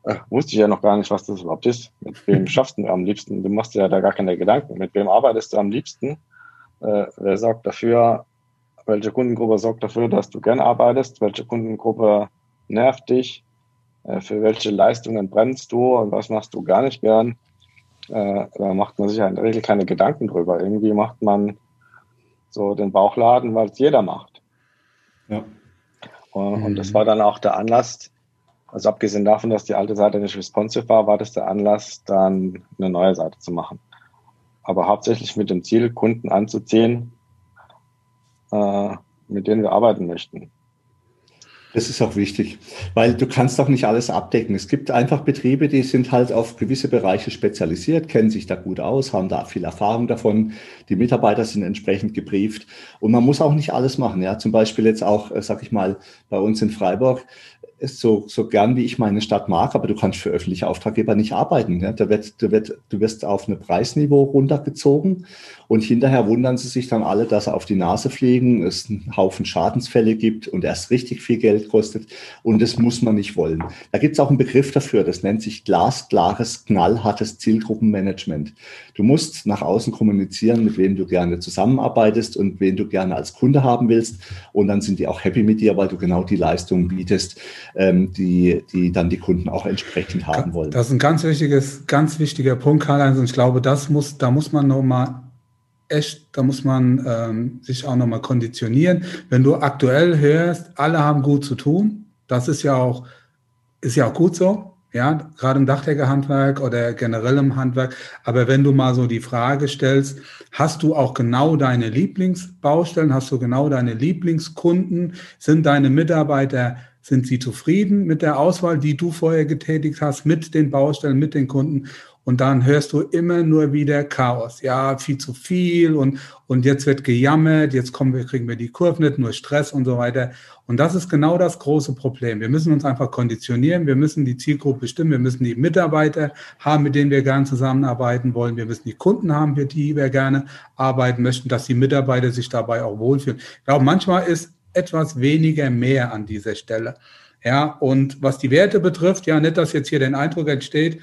äh, wusste ich ja noch gar nicht, was das überhaupt ist. Mit wem schaffst du am liebsten? Du machst dir ja da gar keine Gedanken. Mit wem arbeitest du am liebsten? Äh, wer sorgt dafür? Welche Kundengruppe sorgt dafür, dass du gerne arbeitest? Welche Kundengruppe nervt dich? Äh, für welche Leistungen brennst du und was machst du gar nicht gern. Äh, da macht man sich ja in der Regel keine Gedanken drüber. Irgendwie macht man so den Bauchladen, weil es jeder macht. Ja. Und, mhm. und das war dann auch der Anlass, also abgesehen davon, dass die alte Seite nicht responsive war, war das der Anlass, dann eine neue Seite zu machen. Aber hauptsächlich mit dem Ziel, Kunden anzuziehen, äh, mit denen wir arbeiten möchten. Das ist auch wichtig, weil du kannst doch nicht alles abdecken. Es gibt einfach Betriebe, die sind halt auf gewisse Bereiche spezialisiert, kennen sich da gut aus, haben da viel Erfahrung davon. Die Mitarbeiter sind entsprechend gebrieft und man muss auch nicht alles machen. Ja, zum Beispiel jetzt auch, äh, sag ich mal, bei uns in Freiburg so, so gern wie ich meine Stadt mag, aber du kannst für öffentliche Auftraggeber nicht arbeiten. Ja? Da wird, da wird, du wirst auf ein Preisniveau runtergezogen und hinterher wundern sie sich dann alle, dass sie auf die Nase fliegen, es einen Haufen Schadensfälle gibt und erst richtig viel Geld kostet und das muss man nicht wollen. Da gibt es auch einen Begriff dafür, das nennt sich glasklares, knallhartes Zielgruppenmanagement. Du musst nach außen kommunizieren, mit wem du gerne zusammenarbeitest und wen du gerne als Kunde haben willst und dann sind die auch happy mit dir, weil du genau die Leistungen bietest, ähm, die, die dann die Kunden auch entsprechend haben wollen. Das ist ein ganz wichtiges, ganz wichtiger Punkt, Karl-Heinz. Und ich glaube, das muss, da muss man nochmal echt, da muss man ähm, sich auch nochmal konditionieren. Wenn du aktuell hörst, alle haben gut zu tun, das ist ja auch, ist ja auch gut so. Ja, gerade im Dachdeckerhandwerk oder generell im Handwerk. Aber wenn du mal so die Frage stellst, hast du auch genau deine Lieblingsbaustellen? Hast du genau deine Lieblingskunden? Sind deine Mitarbeiter sind sie zufrieden mit der Auswahl, die du vorher getätigt hast, mit den Baustellen, mit den Kunden? Und dann hörst du immer nur wieder Chaos. Ja, viel zu viel und, und jetzt wird gejammert, jetzt kommen wir, kriegen wir die Kurve nicht, nur Stress und so weiter. Und das ist genau das große Problem. Wir müssen uns einfach konditionieren, wir müssen die Zielgruppe bestimmen, wir müssen die Mitarbeiter haben, mit denen wir gerne zusammenarbeiten wollen, wir müssen die Kunden haben, für die wir gerne arbeiten möchten, dass die Mitarbeiter sich dabei auch wohlfühlen. Ich glaube, manchmal ist etwas weniger mehr an dieser Stelle. Ja, und was die Werte betrifft, ja, nicht, dass jetzt hier den Eindruck entsteht,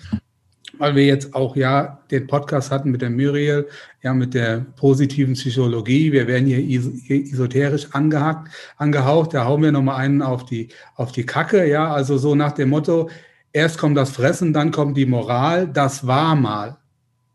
weil wir jetzt auch ja den Podcast hatten mit der Muriel, ja mit der positiven Psychologie. Wir werden hier esoterisch angehackt, angehaucht. Da hauen wir nochmal einen auf die, auf die Kacke. Ja, also so nach dem Motto, erst kommt das Fressen, dann kommt die Moral. Das war mal.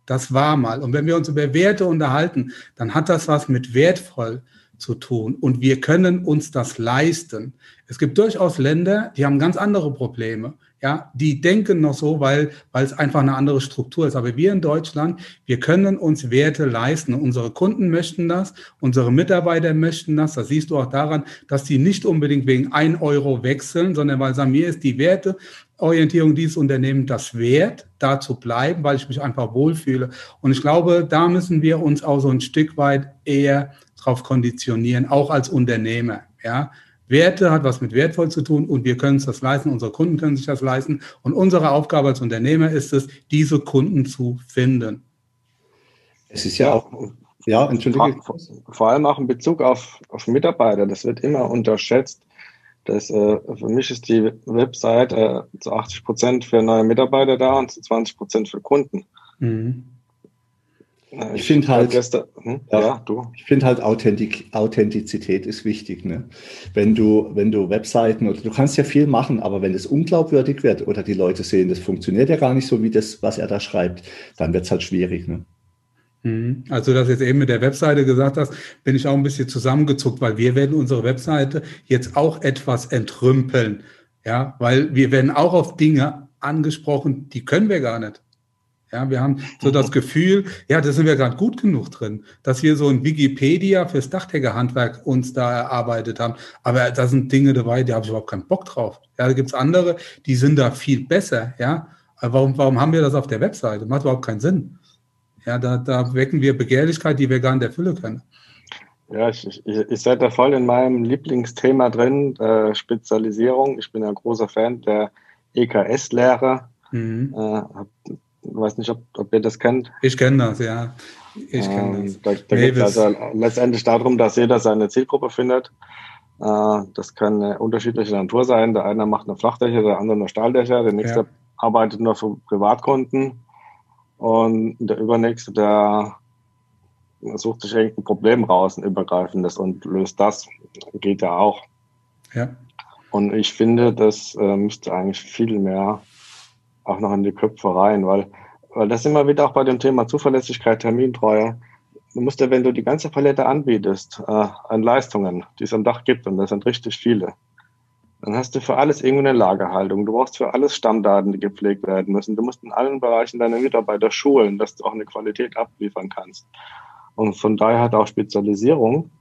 Das war mal. Und wenn wir uns über Werte unterhalten, dann hat das was mit wertvoll zu tun. Und wir können uns das leisten. Es gibt durchaus Länder, die haben ganz andere Probleme. Ja, die denken noch so, weil, weil es einfach eine andere Struktur ist. Aber wir in Deutschland, wir können uns Werte leisten. Unsere Kunden möchten das, unsere Mitarbeiter möchten das. Das siehst du auch daran, dass die nicht unbedingt wegen ein Euro wechseln, sondern weil sagen, mir ist die Werteorientierung dieses Unternehmens das wert, da zu bleiben, weil ich mich einfach wohlfühle. Und ich glaube, da müssen wir uns auch so ein Stück weit eher drauf konditionieren, auch als Unternehmer. Ja, Werte hat was mit wertvoll zu tun und wir können uns das leisten, unsere Kunden können sich das leisten. Und unsere Aufgabe als Unternehmer ist es, diese Kunden zu finden. Es ist ja auch, ja, entschuldige. Vor, vor allem auch in Bezug auf, auf Mitarbeiter. Das wird immer unterschätzt. Das, äh, für mich ist die Website äh, zu 80 Prozent für neue Mitarbeiter da und zu 20 Prozent für Kunden. Mhm. Ich, ich finde halt, gestern, hm? ja, ja, du. Ich finde halt Authentik, Authentizität ist wichtig. Ne? Wenn du, wenn du Webseiten oder du kannst ja viel machen, aber wenn es unglaubwürdig wird oder die Leute sehen, das funktioniert ja gar nicht so wie das, was er da schreibt, dann wird es halt schwierig. Ne? Mhm. Als du das jetzt eben mit der Webseite gesagt hast, bin ich auch ein bisschen zusammengezuckt, weil wir werden unsere Webseite jetzt auch etwas entrümpeln. Ja, weil wir werden auch auf Dinge angesprochen, die können wir gar nicht. Ja, wir haben so das Gefühl, ja, da sind wir gerade gut genug drin, dass wir so ein Wikipedia fürs Dachdeckerhandwerk uns da erarbeitet haben. Aber da sind Dinge dabei, die habe ich überhaupt keinen Bock drauf. Ja, da gibt's andere, die sind da viel besser. Ja, aber warum, warum haben wir das auf der Webseite? Macht überhaupt keinen Sinn. Ja, da, da wecken wir Begehrlichkeit, die wir gar nicht erfüllen können. Ja, ich, ich, ich seid da voll in meinem Lieblingsthema drin, äh, Spezialisierung. Ich bin ein großer Fan der EKS-Lehre. Mhm. Äh, ich weiß nicht, ob, ob ihr das kennt. Ich kenne das, ja. Ich kenne ähm, das. Da, da geht es also letztendlich darum, dass jeder seine Zielgruppe findet. Äh, das kann eine unterschiedliche Natur sein. Der eine macht eine Flachdächer, der andere eine Stahldächer, der nächste ja. arbeitet nur für Privatkunden und der übernächste, der sucht sich irgendein Problem raus, ein übergreifendes und löst das. Geht ja auch. Ja. Und ich finde, das äh, müsste eigentlich viel mehr auch noch in die Köpfe rein, weil, weil das immer wieder auch bei dem Thema Zuverlässigkeit, Termintreue, du musst ja, wenn du die ganze Palette anbietest äh, an Leistungen, die es am Dach gibt, und das sind richtig viele, dann hast du für alles irgendwie eine Lagerhaltung. Du brauchst für alles Stammdaten, die gepflegt werden müssen. Du musst in allen Bereichen deine Mitarbeiter schulen, dass du auch eine Qualität abliefern kannst. Und von daher hat auch Spezialisierung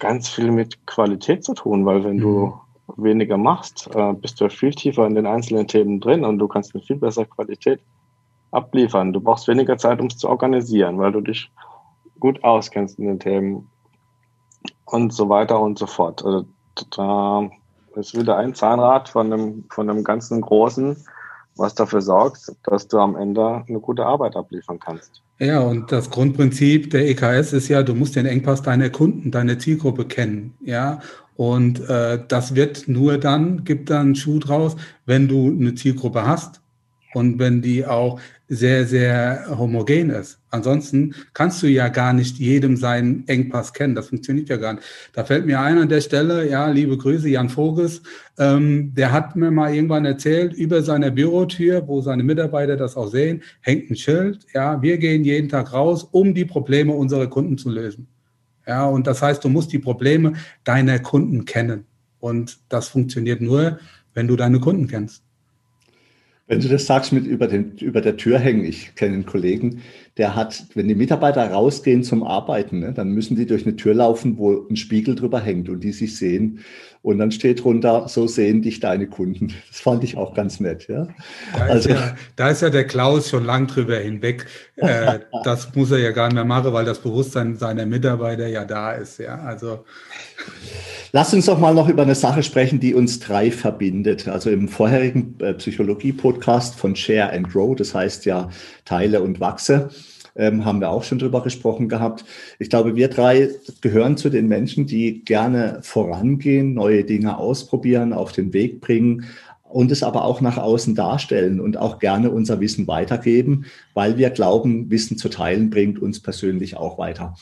ganz viel mit Qualität zu tun, weil wenn mhm. du weniger machst, äh, bist du viel tiefer in den einzelnen Themen drin und du kannst eine viel bessere Qualität abliefern. Du brauchst weniger Zeit, um es zu organisieren, weil du dich gut auskennst in den Themen und so weiter und so fort. Also, da ist wieder ein Zahnrad von einem, von einem ganzen großen, was dafür sorgt, dass du am Ende eine gute Arbeit abliefern kannst. Ja, und das Grundprinzip der EKS ist ja, du musst den Engpass deiner Kunden, deiner Zielgruppe kennen. Ja, und äh, das wird nur dann, gibt dann Schuh draus, wenn du eine Zielgruppe hast und wenn die auch sehr, sehr homogen ist. Ansonsten kannst du ja gar nicht jedem seinen Engpass kennen. Das funktioniert ja gar nicht. Da fällt mir ein an der Stelle, ja, liebe Grüße, Jan Voges, ähm, der hat mir mal irgendwann erzählt, über seine Bürotür, wo seine Mitarbeiter das auch sehen, hängt ein Schild, ja, wir gehen jeden Tag raus, um die Probleme unserer Kunden zu lösen. Ja, und das heißt, du musst die Probleme deiner Kunden kennen. Und das funktioniert nur, wenn du deine Kunden kennst. Wenn du das sagst mit über, den, über der Tür hängen, ich kenne einen Kollegen, der hat, wenn die Mitarbeiter rausgehen zum Arbeiten, ne, dann müssen die durch eine Tür laufen, wo ein Spiegel drüber hängt und die sich sehen. Und dann steht drunter, so sehen dich deine Kunden. Das fand ich auch ganz nett. Ja? Da, also, ist ja, da ist ja der Klaus schon lang drüber hinweg. Äh, das muss er ja gar nicht mehr machen, weil das Bewusstsein seiner Mitarbeiter ja da ist. Ja, also. Lass uns doch mal noch über eine Sache sprechen, die uns drei verbindet. Also im vorherigen äh, Psychologie-Podcast von Share and Grow, das heißt ja Teile und Wachse, ähm, haben wir auch schon drüber gesprochen gehabt. Ich glaube, wir drei gehören zu den Menschen, die gerne vorangehen, neue Dinge ausprobieren, auf den Weg bringen, und es aber auch nach außen darstellen und auch gerne unser Wissen weitergeben, weil wir glauben, Wissen zu teilen bringt uns persönlich auch weiter.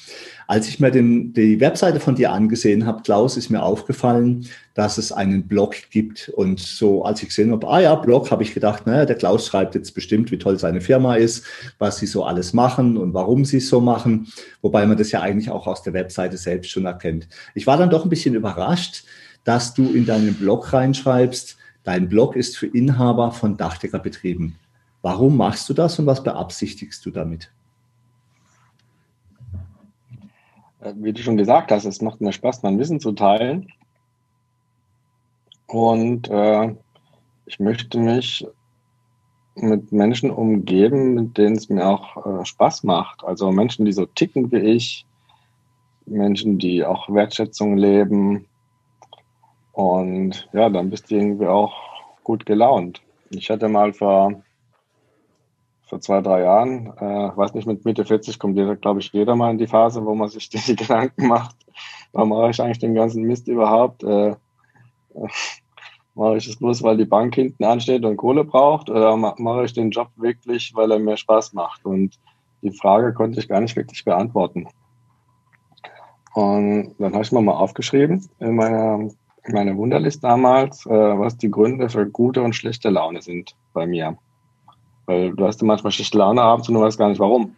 Als ich mir den, die Webseite von dir angesehen habe, Klaus, ist mir aufgefallen, dass es einen Blog gibt. Und so, als ich gesehen habe, ah ja, Blog, habe ich gedacht, naja, der Klaus schreibt jetzt bestimmt, wie toll seine Firma ist, was sie so alles machen und warum sie es so machen. Wobei man das ja eigentlich auch aus der Webseite selbst schon erkennt. Ich war dann doch ein bisschen überrascht, dass du in deinen Blog reinschreibst, Dein Blog ist für Inhaber von Dachdeckerbetrieben. Warum machst du das und was beabsichtigst du damit? Äh, wie du schon gesagt hast, es macht mir Spaß, mein Wissen zu teilen. Und äh, ich möchte mich mit Menschen umgeben, mit denen es mir auch äh, Spaß macht. Also Menschen, die so ticken wie ich, Menschen, die auch Wertschätzung leben, und ja, dann bist du irgendwie auch gut gelaunt. Ich hatte mal vor, vor zwei, drei Jahren, äh, weiß nicht, mit Mitte 40 kommt jeder, glaube ich, jeder mal in die Phase, wo man sich die Gedanken macht, warum mache ich eigentlich den ganzen Mist überhaupt? Äh, mache ich es bloß, weil die Bank hinten ansteht und Kohle braucht oder mache ich den Job wirklich, weil er mir Spaß macht? Und die Frage konnte ich gar nicht wirklich beantworten. Und dann habe ich mir mal aufgeschrieben in meiner meine Wunderlist damals, äh, was die Gründe für gute und schlechte Laune sind bei mir. Weil du hast manchmal schlechte Laune abends und du weißt gar nicht warum.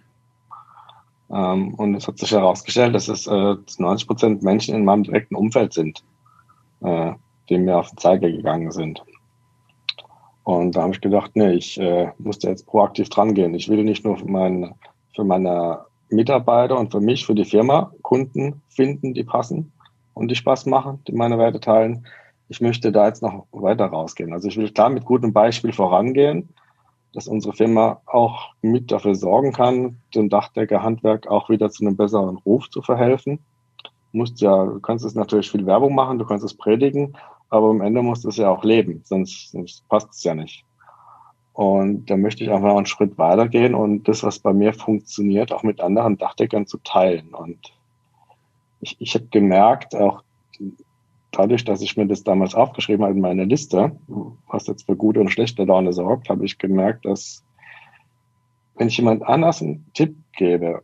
Ähm, und es hat sich herausgestellt, dass es äh, 90 Prozent Menschen in meinem direkten Umfeld sind, äh, die mir auf den Zeiger gegangen sind. Und da habe ich gedacht, nee, ich äh, musste jetzt proaktiv dran gehen. Ich will nicht nur für, mein, für meine Mitarbeiter und für mich, für die Firma Kunden finden, die passen, und die Spaß machen, die meine Werte teilen. Ich möchte da jetzt noch weiter rausgehen. Also ich will klar mit gutem Beispiel vorangehen, dass unsere Firma auch mit dafür sorgen kann, dem Dachdeckerhandwerk auch wieder zu einem besseren Ruf zu verhelfen. Du musst ja, du kannst es natürlich viel Werbung machen, du kannst es predigen, aber am Ende musst du es ja auch leben, sonst, sonst passt es ja nicht. Und da möchte ich einfach einen Schritt weitergehen und das, was bei mir funktioniert, auch mit anderen Dachdeckern zu teilen. Und ich, ich habe gemerkt, auch dadurch, dass ich mir das damals aufgeschrieben habe in meiner Liste, was jetzt für gute und schlechte Laune sorgt, habe ich gemerkt, dass wenn ich jemand anders einen Tipp gebe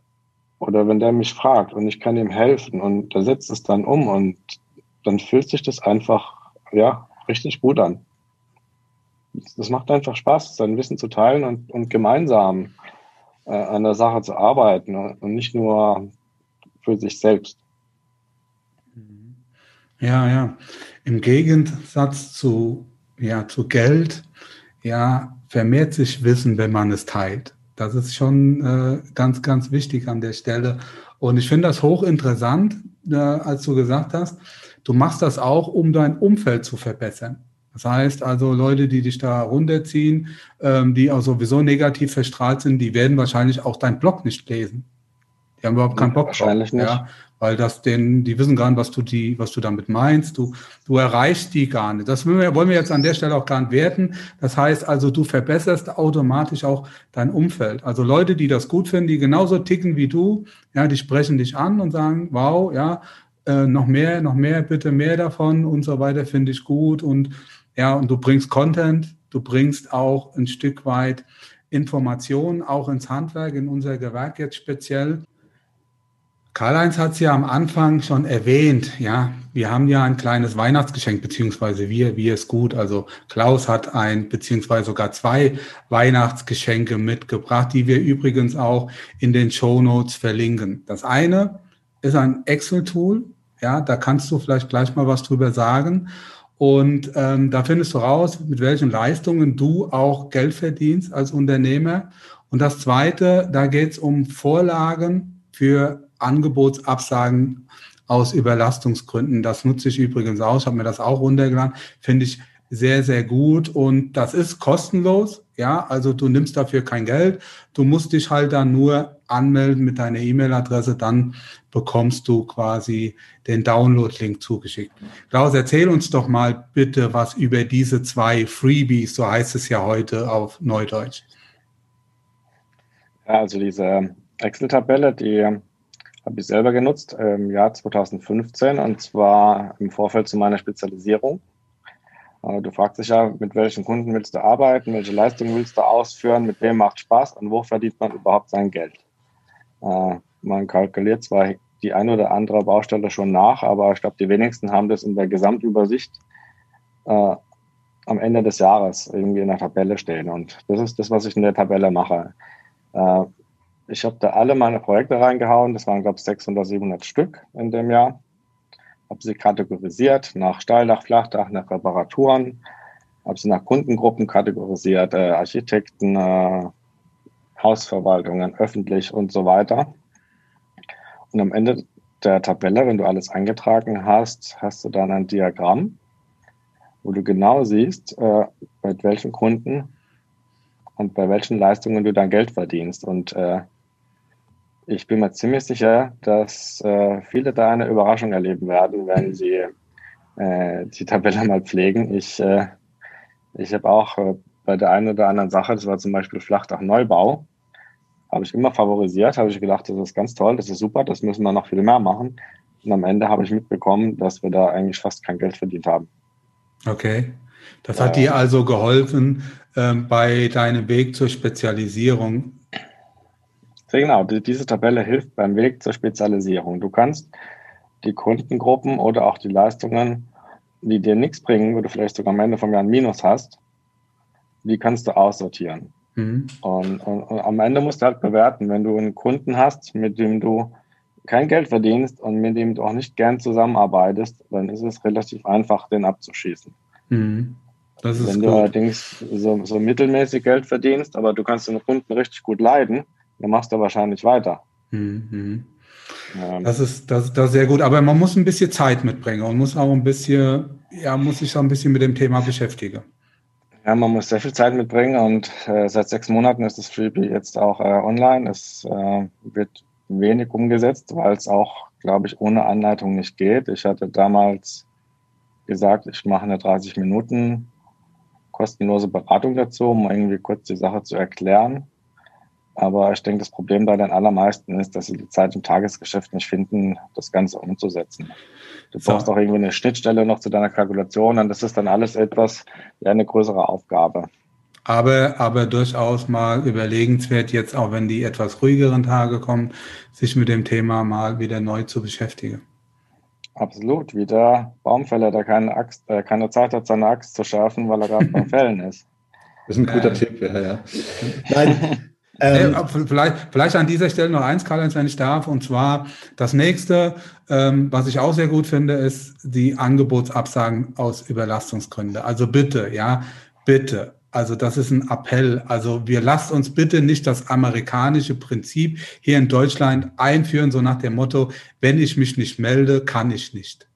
oder wenn der mich fragt und ich kann ihm helfen und der setzt es dann um und dann fühlt sich das einfach, ja, richtig gut an. Das macht einfach Spaß, sein Wissen zu teilen und, und gemeinsam äh, an der Sache zu arbeiten und nicht nur für sich selbst. Ja, ja. Im Gegensatz zu, ja, zu Geld, ja, vermehrt sich Wissen, wenn man es teilt. Das ist schon äh, ganz, ganz wichtig an der Stelle. Und ich finde das hochinteressant, äh, als du gesagt hast, du machst das auch, um dein Umfeld zu verbessern. Das heißt also, Leute, die dich da runterziehen, ähm, die auch sowieso negativ verstrahlt sind, die werden wahrscheinlich auch deinen Blog nicht lesen. Die haben überhaupt keinen Bock Wahrscheinlich drauf, nicht. Ja weil das den, die wissen gar nicht, was du die, was du damit meinst. Du, du erreichst die gar nicht. Das wollen wir, wollen wir jetzt an der Stelle auch gar nicht werten. Das heißt also, du verbesserst automatisch auch dein Umfeld. Also Leute, die das gut finden, die genauso ticken wie du, ja, die sprechen dich an und sagen, wow, ja, äh, noch mehr, noch mehr, bitte mehr davon und so weiter, finde ich gut. Und ja, und du bringst Content, du bringst auch ein Stück weit Informationen auch ins Handwerk, in unser Gewerk jetzt speziell. Karl-Heinz hat es ja am Anfang schon erwähnt, ja, wir haben ja ein kleines Weihnachtsgeschenk, beziehungsweise wir, wir ist gut. Also Klaus hat ein, beziehungsweise sogar zwei Weihnachtsgeschenke mitgebracht, die wir übrigens auch in den Show Notes verlinken. Das eine ist ein Excel-Tool, ja, da kannst du vielleicht gleich mal was drüber sagen. Und ähm, da findest du raus, mit welchen Leistungen du auch Geld verdienst als Unternehmer. Und das zweite, da geht es um Vorlagen für Angebotsabsagen aus Überlastungsgründen. Das nutze ich übrigens aus, habe mir das auch runtergeladen, finde ich sehr, sehr gut und das ist kostenlos. Ja, also du nimmst dafür kein Geld. Du musst dich halt dann nur anmelden mit deiner E-Mail-Adresse, dann bekommst du quasi den Download-Link zugeschickt. Klaus, erzähl uns doch mal bitte was über diese zwei Freebies, so heißt es ja heute auf Neudeutsch. Also diese Excel-Tabelle, die habe ich selber genutzt im Jahr 2015 und zwar im Vorfeld zu meiner Spezialisierung. Äh, du fragst dich ja, mit welchen Kunden willst du arbeiten, welche Leistungen willst du ausführen, mit wem macht Spaß und wo verdient man überhaupt sein Geld. Äh, man kalkuliert zwar die eine oder andere Baustelle schon nach, aber ich glaube, die wenigsten haben das in der Gesamtübersicht äh, am Ende des Jahres irgendwie in der Tabelle stehen. Und das ist das, was ich in der Tabelle mache. Ich habe da alle meine Projekte reingehauen. Das waren, glaube ich, 600, 700 Stück in dem Jahr. Habe sie kategorisiert nach Steildach, Flachdach, nach Reparaturen. Habe sie nach Kundengruppen kategorisiert, äh, Architekten, äh, Hausverwaltungen, öffentlich und so weiter. Und am Ende der Tabelle, wenn du alles eingetragen hast, hast du dann ein Diagramm, wo du genau siehst, äh, mit welchen Kunden und bei welchen Leistungen du dein Geld verdienst. Und äh, ich bin mir ziemlich sicher, dass äh, viele da eine Überraschung erleben werden, wenn sie äh, die Tabelle mal pflegen. Ich, äh, ich habe auch äh, bei der einen oder anderen Sache, das war zum Beispiel Flachdach Neubau, habe ich immer favorisiert, habe ich gedacht, das ist ganz toll, das ist super, das müssen wir noch viel mehr machen. Und am Ende habe ich mitbekommen, dass wir da eigentlich fast kein Geld verdient haben. Okay. Das hat dir also geholfen ähm, bei deinem Weg zur Spezialisierung Genau, diese Tabelle hilft beim Weg zur Spezialisierung. Du kannst die Kundengruppen oder auch die Leistungen, die dir nichts bringen, wo du vielleicht sogar am Ende vom Jahr ein Minus hast, die kannst du aussortieren. Mhm. Und, und, und, am Ende musst du halt bewerten, wenn du einen Kunden hast, mit dem du kein Geld verdienst und mit dem du auch nicht gern zusammenarbeitest, dann ist es relativ einfach, den abzuschießen. Mhm. wenn du gut. allerdings so, so mittelmäßig Geld verdienst, aber du kannst den Kunden richtig gut leiden, dann machst du wahrscheinlich weiter. Mhm. Ähm, das, ist, das, das ist sehr gut, aber man muss ein bisschen Zeit mitbringen und muss auch ein bisschen, ja, muss sich auch ein bisschen mit dem Thema beschäftigen. Ja, man muss sehr viel Zeit mitbringen und äh, seit sechs Monaten ist das Freebie jetzt auch äh, online. Es äh, wird wenig umgesetzt, weil es auch, glaube ich, ohne Anleitung nicht geht. Ich hatte damals gesagt, ich mache eine 30 Minuten kostenlose Beratung dazu, um irgendwie kurz die Sache zu erklären. Aber ich denke, das Problem bei den allermeisten ist, dass sie die Zeit im Tagesgeschäft nicht finden, das Ganze umzusetzen. Du so. brauchst auch irgendwie eine Schnittstelle noch zu deiner Kalkulation und das ist dann alles etwas, ja, eine größere Aufgabe. Aber, aber durchaus mal überlegenswert, jetzt auch wenn die etwas ruhigeren Tage kommen, sich mit dem Thema mal wieder neu zu beschäftigen. Absolut, wie der Baumfäller, der keine, Axt, äh, keine Zeit hat, seine Axt zu schärfen, weil er gerade beim Fällen ist. Das ist ein guter äh, Tipp, ja, ja. Nein, ähm, vielleicht, vielleicht an dieser Stelle noch eins, Karl-Heinz, wenn ich darf, und zwar das nächste, ähm, was ich auch sehr gut finde, ist die Angebotsabsagen aus Überlastungsgründen. Also bitte, ja, bitte. Also das ist ein Appell. Also wir lasst uns bitte nicht das amerikanische Prinzip hier in Deutschland einführen, so nach dem Motto, wenn ich mich nicht melde, kann ich nicht.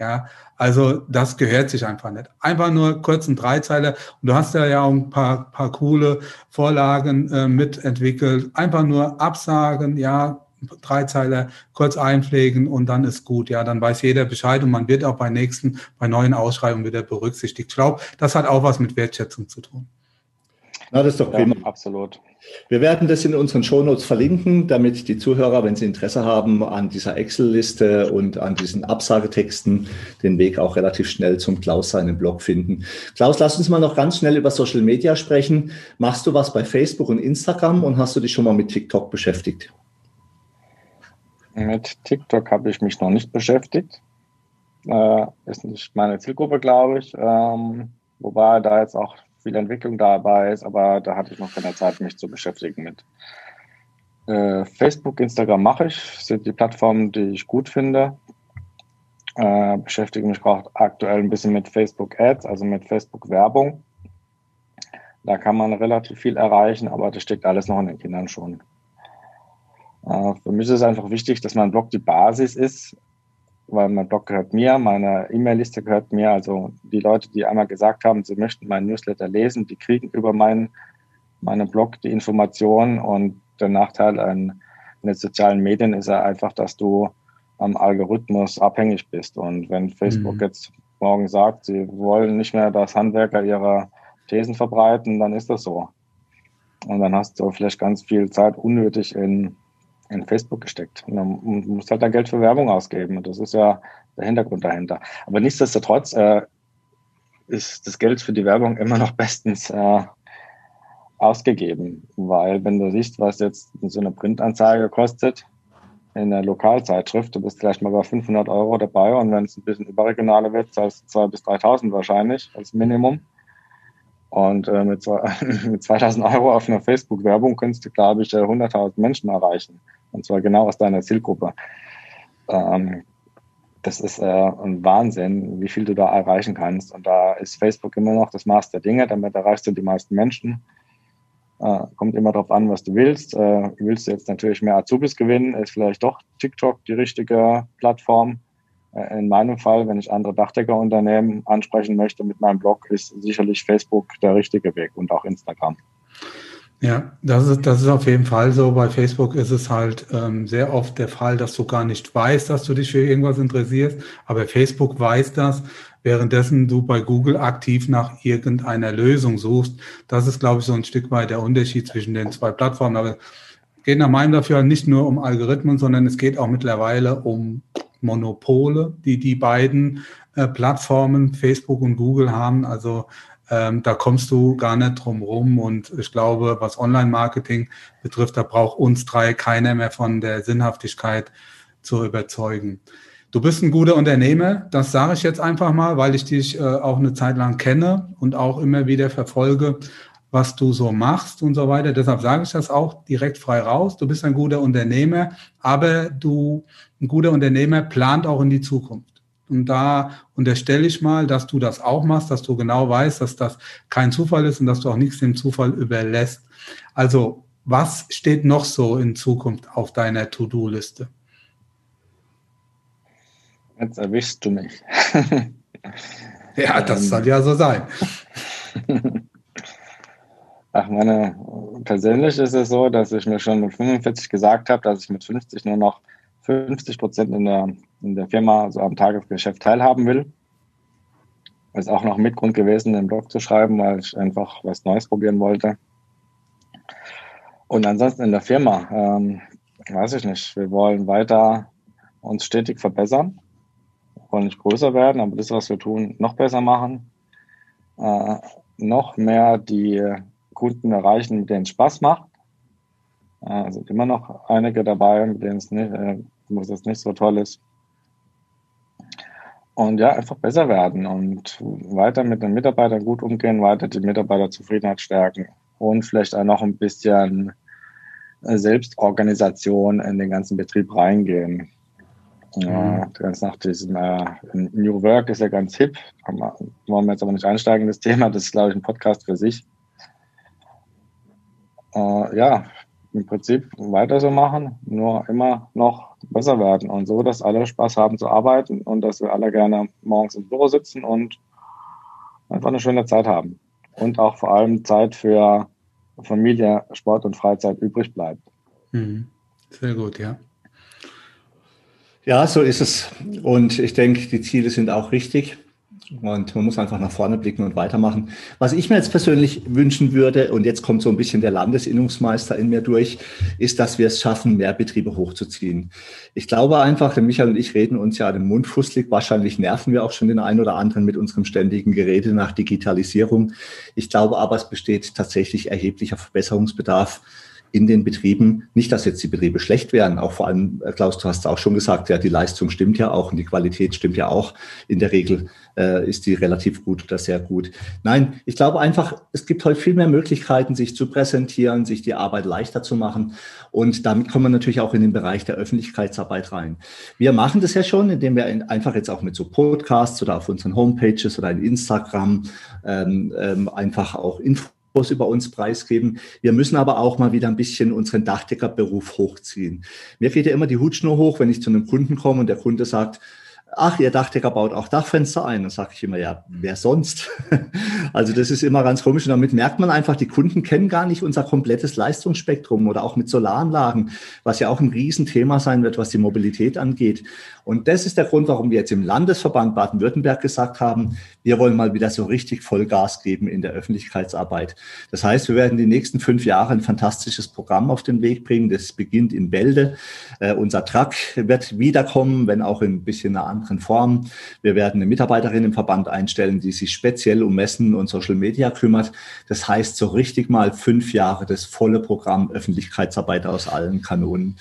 Ja, also das gehört sich einfach nicht. Einfach nur kurzen Dreizeiler. Und du hast ja ja auch ein paar, paar coole Vorlagen äh, mitentwickelt. Einfach nur absagen, ja, Dreizeiler kurz einpflegen und dann ist gut. Ja, dann weiß jeder Bescheid und man wird auch bei nächsten, bei neuen Ausschreibungen wieder berücksichtigt. Ich glaube, das hat auch was mit Wertschätzung zu tun. Na, das ist doch prima. Ja, absolut. Wir werden das in unseren Shownotes verlinken, damit die Zuhörer, wenn sie Interesse haben an dieser Excel-Liste und an diesen Absagetexten, den Weg auch relativ schnell zum Klaus seinen Blog finden. Klaus, lass uns mal noch ganz schnell über Social Media sprechen. Machst du was bei Facebook und Instagram und hast du dich schon mal mit TikTok beschäftigt? Mit TikTok habe ich mich noch nicht beschäftigt. Äh, ist nicht meine Zielgruppe, glaube ich. Ähm, wobei da jetzt auch viel Entwicklung dabei ist, aber da hatte ich noch keine Zeit, mich zu beschäftigen mit. Äh, Facebook, Instagram mache ich, sind die Plattformen, die ich gut finde. Äh, beschäftige mich auch aktuell ein bisschen mit Facebook Ads, also mit Facebook Werbung. Da kann man relativ viel erreichen, aber das steckt alles noch in den Kindern schon. Äh, für mich ist es einfach wichtig, dass mein Blog die Basis ist, weil mein Blog gehört mir, meine E-Mail-Liste gehört mir. Also die Leute, die einmal gesagt haben, sie möchten meinen Newsletter lesen, die kriegen über meinen, meinen Blog die Informationen. Und der Nachteil an, den sozialen Medien ist ja einfach, dass du am Algorithmus abhängig bist. Und wenn Facebook mhm. jetzt morgen sagt, sie wollen nicht mehr, dass Handwerker ihre Thesen verbreiten, dann ist das so. Und dann hast du vielleicht ganz viel Zeit unnötig in in Facebook gesteckt. Und dann musst halt da Geld für Werbung ausgeben. Und das ist ja der Hintergrund dahinter. Aber nichtsdestotrotz, äh, ist das Geld für die Werbung immer noch bestens äh, ausgegeben, weil wenn du siehst, was jetzt so eine Printanzeige kostet in der Lokalzeitschrift, du bist vielleicht mal bei 500 Euro dabei und wenn es ein bisschen überregionaler wird, zahlst du 2.000 bis 3.000 wahrscheinlich als Minimum. Und äh, mit, mit 2000 Euro auf einer Facebook-Werbung könntest du, glaube ich, 100.000 äh, Menschen erreichen. Und zwar genau aus deiner Zielgruppe. Ähm, das ist äh, ein Wahnsinn, wie viel du da erreichen kannst. Und da ist Facebook immer noch das Maß der Dinge. Damit erreichst du die meisten Menschen. Äh, kommt immer darauf an, was du willst. Äh, willst du jetzt natürlich mehr Azubis gewinnen, ist vielleicht doch TikTok die richtige Plattform. Äh, in meinem Fall, wenn ich andere Dachdeckerunternehmen ansprechen möchte mit meinem Blog, ist sicherlich Facebook der richtige Weg und auch Instagram. Ja, das ist, das ist auf jeden Fall so. Bei Facebook ist es halt ähm, sehr oft der Fall, dass du gar nicht weißt, dass du dich für irgendwas interessierst, aber Facebook weiß das, währenddessen du bei Google aktiv nach irgendeiner Lösung suchst. Das ist, glaube ich, so ein Stück weit der Unterschied zwischen den zwei Plattformen. Aber es geht nach meinem dafür nicht nur um Algorithmen, sondern es geht auch mittlerweile um Monopole, die die beiden äh, Plattformen, Facebook und Google haben. Also ähm, da kommst du gar nicht drum rum. Und ich glaube, was Online-Marketing betrifft, da braucht uns drei keiner mehr von der Sinnhaftigkeit zu überzeugen. Du bist ein guter Unternehmer, das sage ich jetzt einfach mal, weil ich dich äh, auch eine Zeit lang kenne und auch immer wieder verfolge, was du so machst und so weiter. Deshalb sage ich das auch direkt frei raus. Du bist ein guter Unternehmer, aber du, ein guter Unternehmer plant auch in die Zukunft. Und da unterstelle ich mal, dass du das auch machst, dass du genau weißt, dass das kein Zufall ist und dass du auch nichts dem Zufall überlässt. Also, was steht noch so in Zukunft auf deiner To-Do-Liste? Jetzt erwischst du mich. ja, das soll ja so sein. Ach, meine, persönlich ist es so, dass ich mir schon mit 45 gesagt habe, dass ich mit 50 nur noch 50 Prozent in der, in der Firma, so am Tagesgeschäft teilhaben will. Das ist auch noch Mitgrund gewesen, den Blog zu schreiben, weil ich einfach was Neues probieren wollte. Und ansonsten in der Firma, ähm, weiß ich nicht, wir wollen weiter uns stetig verbessern, wir wollen nicht größer werden, aber das, was wir tun, noch besser machen, äh, noch mehr die Kunden erreichen, mit denen es Spaß macht. Äh, sind immer noch einige dabei, mit denen es nicht, äh, wo es nicht so toll ist. Und ja, einfach besser werden und weiter mit den Mitarbeitern gut umgehen, weiter die Mitarbeiterzufriedenheit stärken und vielleicht auch noch ein bisschen Selbstorganisation in den ganzen Betrieb reingehen. Ja, mhm. ganz nach diesem äh, New Work ist ja ganz hip. wollen wir jetzt aber nicht einsteigen in das Thema. Das ist, glaube ich, ein Podcast für sich. Äh, ja, im Prinzip weiter so machen, nur immer noch besser werden und so, dass alle Spaß haben zu arbeiten und dass wir alle gerne morgens im Büro sitzen und einfach eine schöne Zeit haben. Und auch vor allem Zeit für Familie, Sport und Freizeit übrig bleibt. Mhm. Sehr gut, ja. Ja, so ist es. Und ich denke, die Ziele sind auch richtig. Und man muss einfach nach vorne blicken und weitermachen. Was ich mir jetzt persönlich wünschen würde, und jetzt kommt so ein bisschen der Landesinnungsmeister in mir durch, ist, dass wir es schaffen, mehr Betriebe hochzuziehen. Ich glaube einfach, der Michael und ich reden uns ja den Mund fusselig. Wahrscheinlich nerven wir auch schon den einen oder anderen mit unserem ständigen Gerede nach Digitalisierung. Ich glaube aber, es besteht tatsächlich erheblicher Verbesserungsbedarf in den Betrieben. Nicht, dass jetzt die Betriebe schlecht wären, auch vor allem, äh, Klaus, du hast es auch schon gesagt, ja, die Leistung stimmt ja auch und die Qualität stimmt ja auch. In der Regel äh, ist die relativ gut oder sehr gut. Nein, ich glaube einfach, es gibt heute viel mehr Möglichkeiten, sich zu präsentieren, sich die Arbeit leichter zu machen. Und damit kommen wir natürlich auch in den Bereich der Öffentlichkeitsarbeit rein. Wir machen das ja schon, indem wir einfach jetzt auch mit so Podcasts oder auf unseren Homepages oder in Instagram ähm, ähm, einfach auch Infos über uns preisgeben. Wir müssen aber auch mal wieder ein bisschen unseren Dachdeckerberuf hochziehen. Mir geht ja immer die Hutschnur hoch, wenn ich zu einem Kunden komme und der Kunde sagt, ach, Ihr Dachdecker baut auch Dachfenster ein. Dann sage ich immer, ja, wer sonst? also das ist immer ganz komisch. Und damit merkt man einfach, die Kunden kennen gar nicht unser komplettes Leistungsspektrum oder auch mit Solaranlagen, was ja auch ein Riesenthema sein wird, was die Mobilität angeht. Und das ist der Grund, warum wir jetzt im Landesverband Baden-Württemberg gesagt haben, wir wollen mal wieder so richtig Vollgas geben in der Öffentlichkeitsarbeit. Das heißt, wir werden die nächsten fünf Jahre ein fantastisches Programm auf den Weg bringen. Das beginnt in Bälde. Äh, unser Truck wird wiederkommen, wenn auch in ein bisschen einer anderen Form. Wir werden eine Mitarbeiterin im Verband einstellen, die sich speziell um Messen und Social Media kümmert. Das heißt, so richtig mal fünf Jahre das volle Programm Öffentlichkeitsarbeit aus allen Kanonen.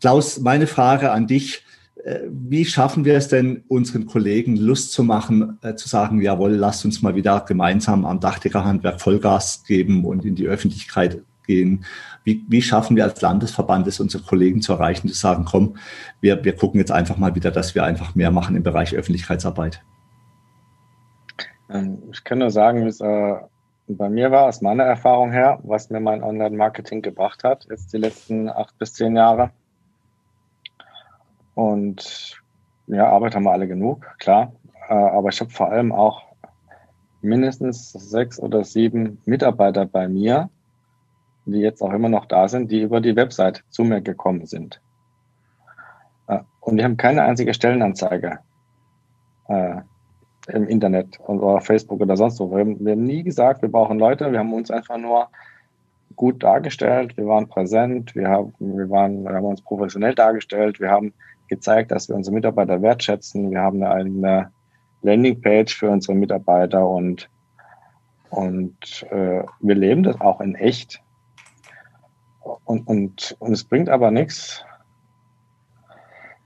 Klaus, meine Frage an dich. Äh, wie schaffen wir es denn, unseren Kollegen Lust zu machen, äh, zu sagen, jawohl, lasst uns mal wieder gemeinsam am Dachdeckerhandwerk Vollgas geben und in die Öffentlichkeit gehen? Wie, wie schaffen wir als Landesverband es, unsere Kollegen zu erreichen, zu sagen, komm, wir, wir gucken jetzt einfach mal wieder, dass wir einfach mehr machen im Bereich Öffentlichkeitsarbeit? Ähm, ich kann nur sagen, wie es äh, bei mir war, aus meiner Erfahrung her, was mir mein Online-Marketing gebracht hat, jetzt die letzten acht bis zehn Jahre. Und ja, Arbeit haben wir alle genug, klar. Äh, aber ich habe vor allem auch mindestens sechs oder sieben Mitarbeiter bei mir, die jetzt auch immer noch da sind, die über die Website zu mir gekommen sind. Äh, und die haben keine einzige Stellenanzeige äh, im Internet oder Facebook oder sonst wo. Wir haben, wir haben nie gesagt, wir brauchen Leute. Wir haben uns einfach nur gut dargestellt. Wir waren präsent. Wir haben, wir waren, wir haben uns professionell dargestellt. Wir haben gezeigt, dass wir unsere Mitarbeiter wertschätzen. Wir haben eine eigene Landingpage für unsere Mitarbeiter und, und äh, wir leben das auch in echt. Und, und, und es bringt aber nichts,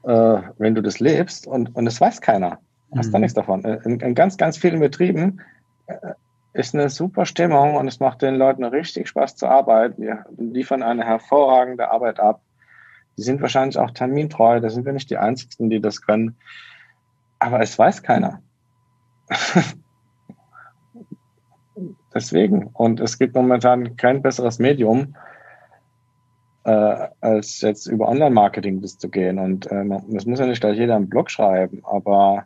äh, wenn du das lebst und, und es weiß keiner. Hast mhm. da nichts davon. In, in, ganz, ganz vielen Betrieben äh, ist eine super Stimmung und es macht den Leuten richtig Spaß zu arbeiten. Wir liefern eine hervorragende Arbeit ab. Die sind wahrscheinlich auch termintreu. Da sind wir nicht die Einzigen, die das können. Aber es weiß keiner. Deswegen. Und es gibt momentan kein besseres Medium, äh, als jetzt über Online-Marketing das zu gehen. Und äh, das muss ja nicht gleich jeder einen Blog schreiben, aber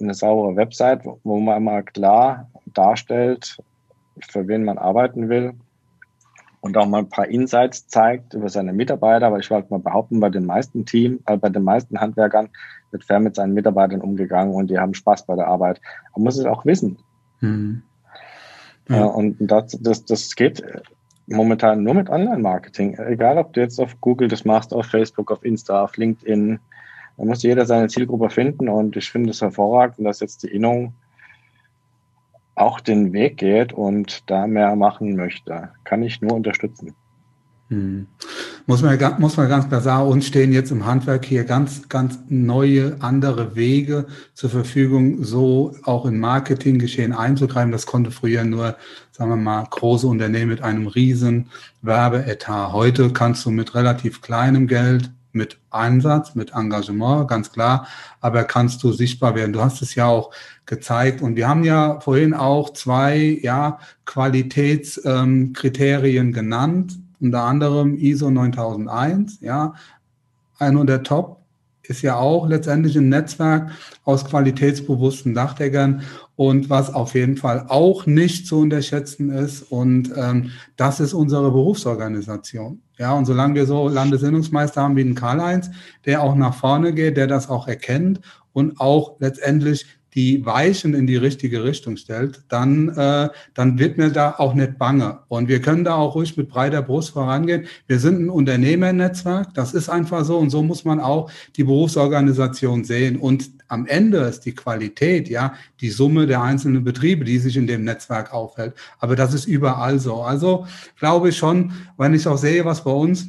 eine saubere Website, wo man mal klar darstellt, für wen man arbeiten will und auch mal ein paar Insights zeigt über seine Mitarbeiter. Aber ich wollte mal behaupten, bei den meisten Team, äh, bei den meisten Handwerkern wird fair mit seinen Mitarbeitern umgegangen und die haben Spaß bei der Arbeit. Man muss es auch wissen. Mhm. Ja. Äh, und das, das, das geht momentan nur mit Online-Marketing. Egal, ob du jetzt auf Google das machst, auf Facebook, auf Insta, auf LinkedIn. Da muss jeder seine Zielgruppe finden und ich finde es hervorragend, dass jetzt die Innung auch den Weg geht und da mehr machen möchte. Kann ich nur unterstützen. Hm. Muss man, muss man ganz klar sagen, uns stehen jetzt im Handwerk hier ganz, ganz neue, andere Wege zur Verfügung, so auch in Marketinggeschehen einzugreifen. Das konnte früher nur, sagen wir mal, große Unternehmen mit einem riesen Werbeetat. Heute kannst du mit relativ kleinem Geld mit Einsatz, mit Engagement, ganz klar, aber kannst du sichtbar werden. Du hast es ja auch gezeigt und wir haben ja vorhin auch zwei ja, Qualitätskriterien ähm, genannt, unter anderem ISO 9001, ja, einer der Top ist ja auch letztendlich ein Netzwerk aus qualitätsbewussten Dachdeckern und was auf jeden Fall auch nicht zu unterschätzen ist. Und ähm, das ist unsere Berufsorganisation. Ja, und solange wir so Landesinnungsmeister haben wie den Karl-Heinz, der auch nach vorne geht, der das auch erkennt und auch letztendlich die Weichen in die richtige Richtung stellt, dann, äh, dann wird mir da auch nicht bange. Und wir können da auch ruhig mit breiter Brust vorangehen. Wir sind ein Unternehmernetzwerk, das ist einfach so. Und so muss man auch die Berufsorganisation sehen. Und am Ende ist die Qualität, ja, die Summe der einzelnen Betriebe, die sich in dem Netzwerk aufhält. Aber das ist überall so. Also glaube ich schon, wenn ich auch sehe, was bei uns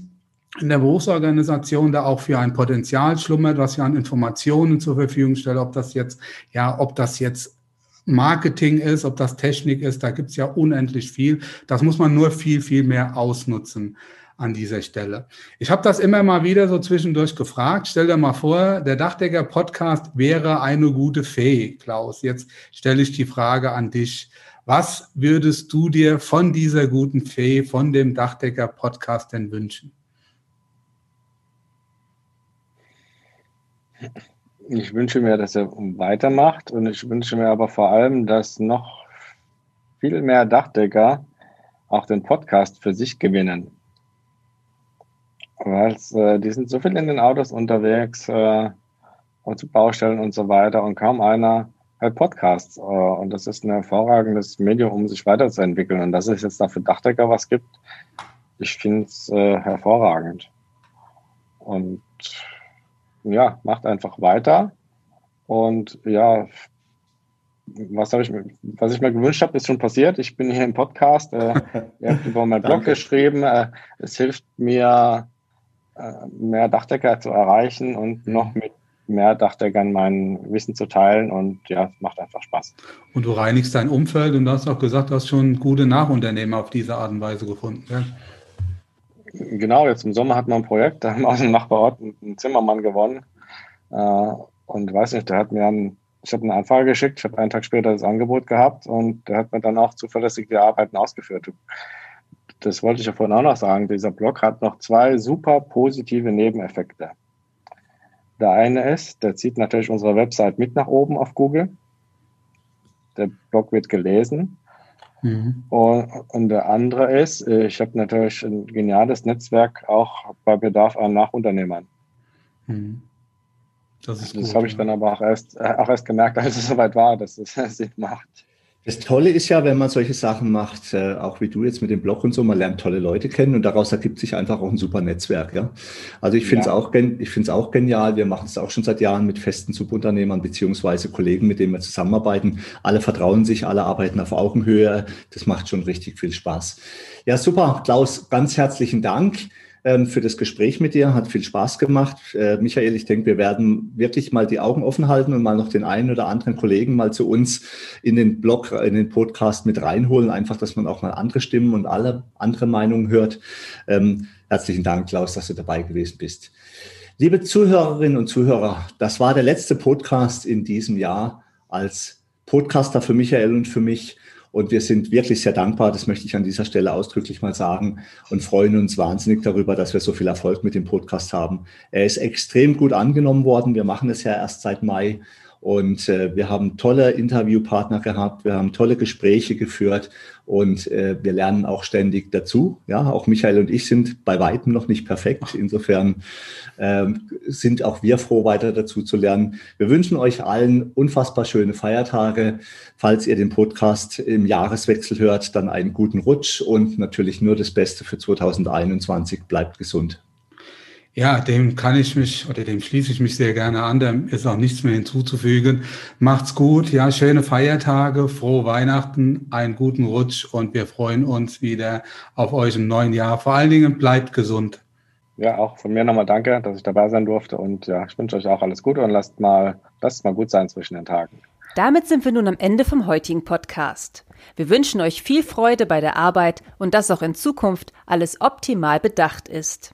in der Berufsorganisation da auch für ein Potenzial schlummert, was wir an Informationen zur Verfügung stellen, ob das jetzt, ja, ob das jetzt Marketing ist, ob das Technik ist, da gibt's ja unendlich viel. Das muss man nur viel, viel mehr ausnutzen an dieser Stelle. Ich habe das immer mal wieder so zwischendurch gefragt. Stell dir mal vor, der Dachdecker-Podcast wäre eine gute Fee, Klaus. Jetzt stelle ich die Frage an dich. Was würdest du dir von dieser guten Fee, von dem Dachdecker-Podcast denn wünschen? Ich wünsche mir, dass er weitermacht und ich wünsche mir aber vor allem, dass noch viel mehr Dachdecker auch den Podcast für sich gewinnen. Weil äh, die sind so viel in den Autos unterwegs äh, und zu Baustellen und so weiter und kaum einer hört Podcasts. Äh, und das ist ein hervorragendes Medium, um sich weiterzuentwickeln. Und dass es jetzt dafür Dachdecker was gibt, ich finde es äh, hervorragend. Und ja, macht einfach weiter. Und ja, was, ich, was ich mir gewünscht habe, ist schon passiert. Ich bin hier im Podcast, äh, ihr habt über meinen Blog geschrieben. Äh, es hilft mir, äh, mehr Dachdecker zu erreichen und noch mit mehr Dachdeckern mein Wissen zu teilen. Und ja, es macht einfach Spaß. Und du reinigst dein Umfeld und du hast auch gesagt, du hast schon gute Nachunternehmer auf diese Art und Weise gefunden. Ja? Genau, jetzt im Sommer hat man ein Projekt, da haben wir aus dem Nachbarort einen Zimmermann gewonnen. Äh, und weiß nicht, der hat mir einen ich habe eine Anfrage geschickt, ich habe einen Tag später das Angebot gehabt und der hat mir dann auch zuverlässig die Arbeiten ausgeführt. Das wollte ich ja vorhin auch noch sagen. Dieser Blog hat noch zwei super positive Nebeneffekte. Der eine ist, der zieht natürlich unsere Website mit nach oben auf Google. Der Blog wird gelesen. Mhm. Und, und, der andere ist, ich habe natürlich ein geniales Netzwerk auch bei Bedarf an Nachunternehmern. Mhm. Das, das habe ich dann aber auch erst, äh, auch erst gemerkt, als es soweit war, dass es Sinn macht. Das Tolle ist ja, wenn man solche Sachen macht, äh, auch wie du jetzt mit dem Blog und so, man lernt tolle Leute kennen und daraus ergibt sich einfach auch ein super Netzwerk. Ja? Also ich finde es ja. auch, ich finde es auch genial. Wir machen es auch schon seit Jahren mit festen Subunternehmern beziehungsweise Kollegen, mit denen wir zusammenarbeiten. Alle vertrauen sich, alle arbeiten auf Augenhöhe. Das macht schon richtig viel Spaß. Ja, super. Klaus, ganz herzlichen Dank ähm, für das Gespräch mit dir. Hat viel Spaß gemacht. Äh, Michael, ich denke, wir werden wirklich mal die Augen offen halten und mal noch den einen oder anderen Kollegen mal zu uns in den Blog, in den Podcast mit reinholen. Einfach, dass man auch mal andere Stimmen und alle andere Meinungen hört. Ähm, herzlichen Dank, Klaus, dass du dabei gewesen bist. Liebe Zuhörerinnen und Zuhörer, das war der letzte Podcast in diesem Jahr als Podcaster für Michael und für mich. Und wir sind wirklich sehr dankbar, das möchte ich an dieser Stelle ausdrücklich mal sagen, und freuen uns wahnsinnig darüber, dass wir so viel Erfolg mit dem Podcast haben. Er ist extrem gut angenommen worden. Wir machen es ja erst seit Mai und äh, wir haben tolle Interviewpartner gehabt, wir haben tolle Gespräche geführt und äh, wir lernen auch ständig dazu. Ja, auch Michael und ich sind bei weitem noch nicht perfekt. Insofern ähm, sind auch wir froh, weiter dazu zu lernen. Wir wünschen euch allen unfassbar schöne Feiertage. Falls ihr den Podcast im Jahreswechsel hört, dann einen guten Rutsch und natürlich nur das Beste für 2021. Bleibt gesund. Ja, dem kann ich mich oder dem schließe ich mich sehr gerne an. Da ist auch nichts mehr hinzuzufügen. Macht's gut, ja, schöne Feiertage, frohe Weihnachten, einen guten Rutsch und wir freuen uns wieder auf euch im neuen Jahr. Vor allen Dingen bleibt gesund. Ja, auch von mir nochmal danke, dass ich dabei sein durfte und ja, ich wünsche euch auch alles Gute und lasst mal, lasst es mal gut sein zwischen den Tagen. Damit sind wir nun am Ende vom heutigen Podcast. Wir wünschen euch viel Freude bei der Arbeit und dass auch in Zukunft alles optimal bedacht ist.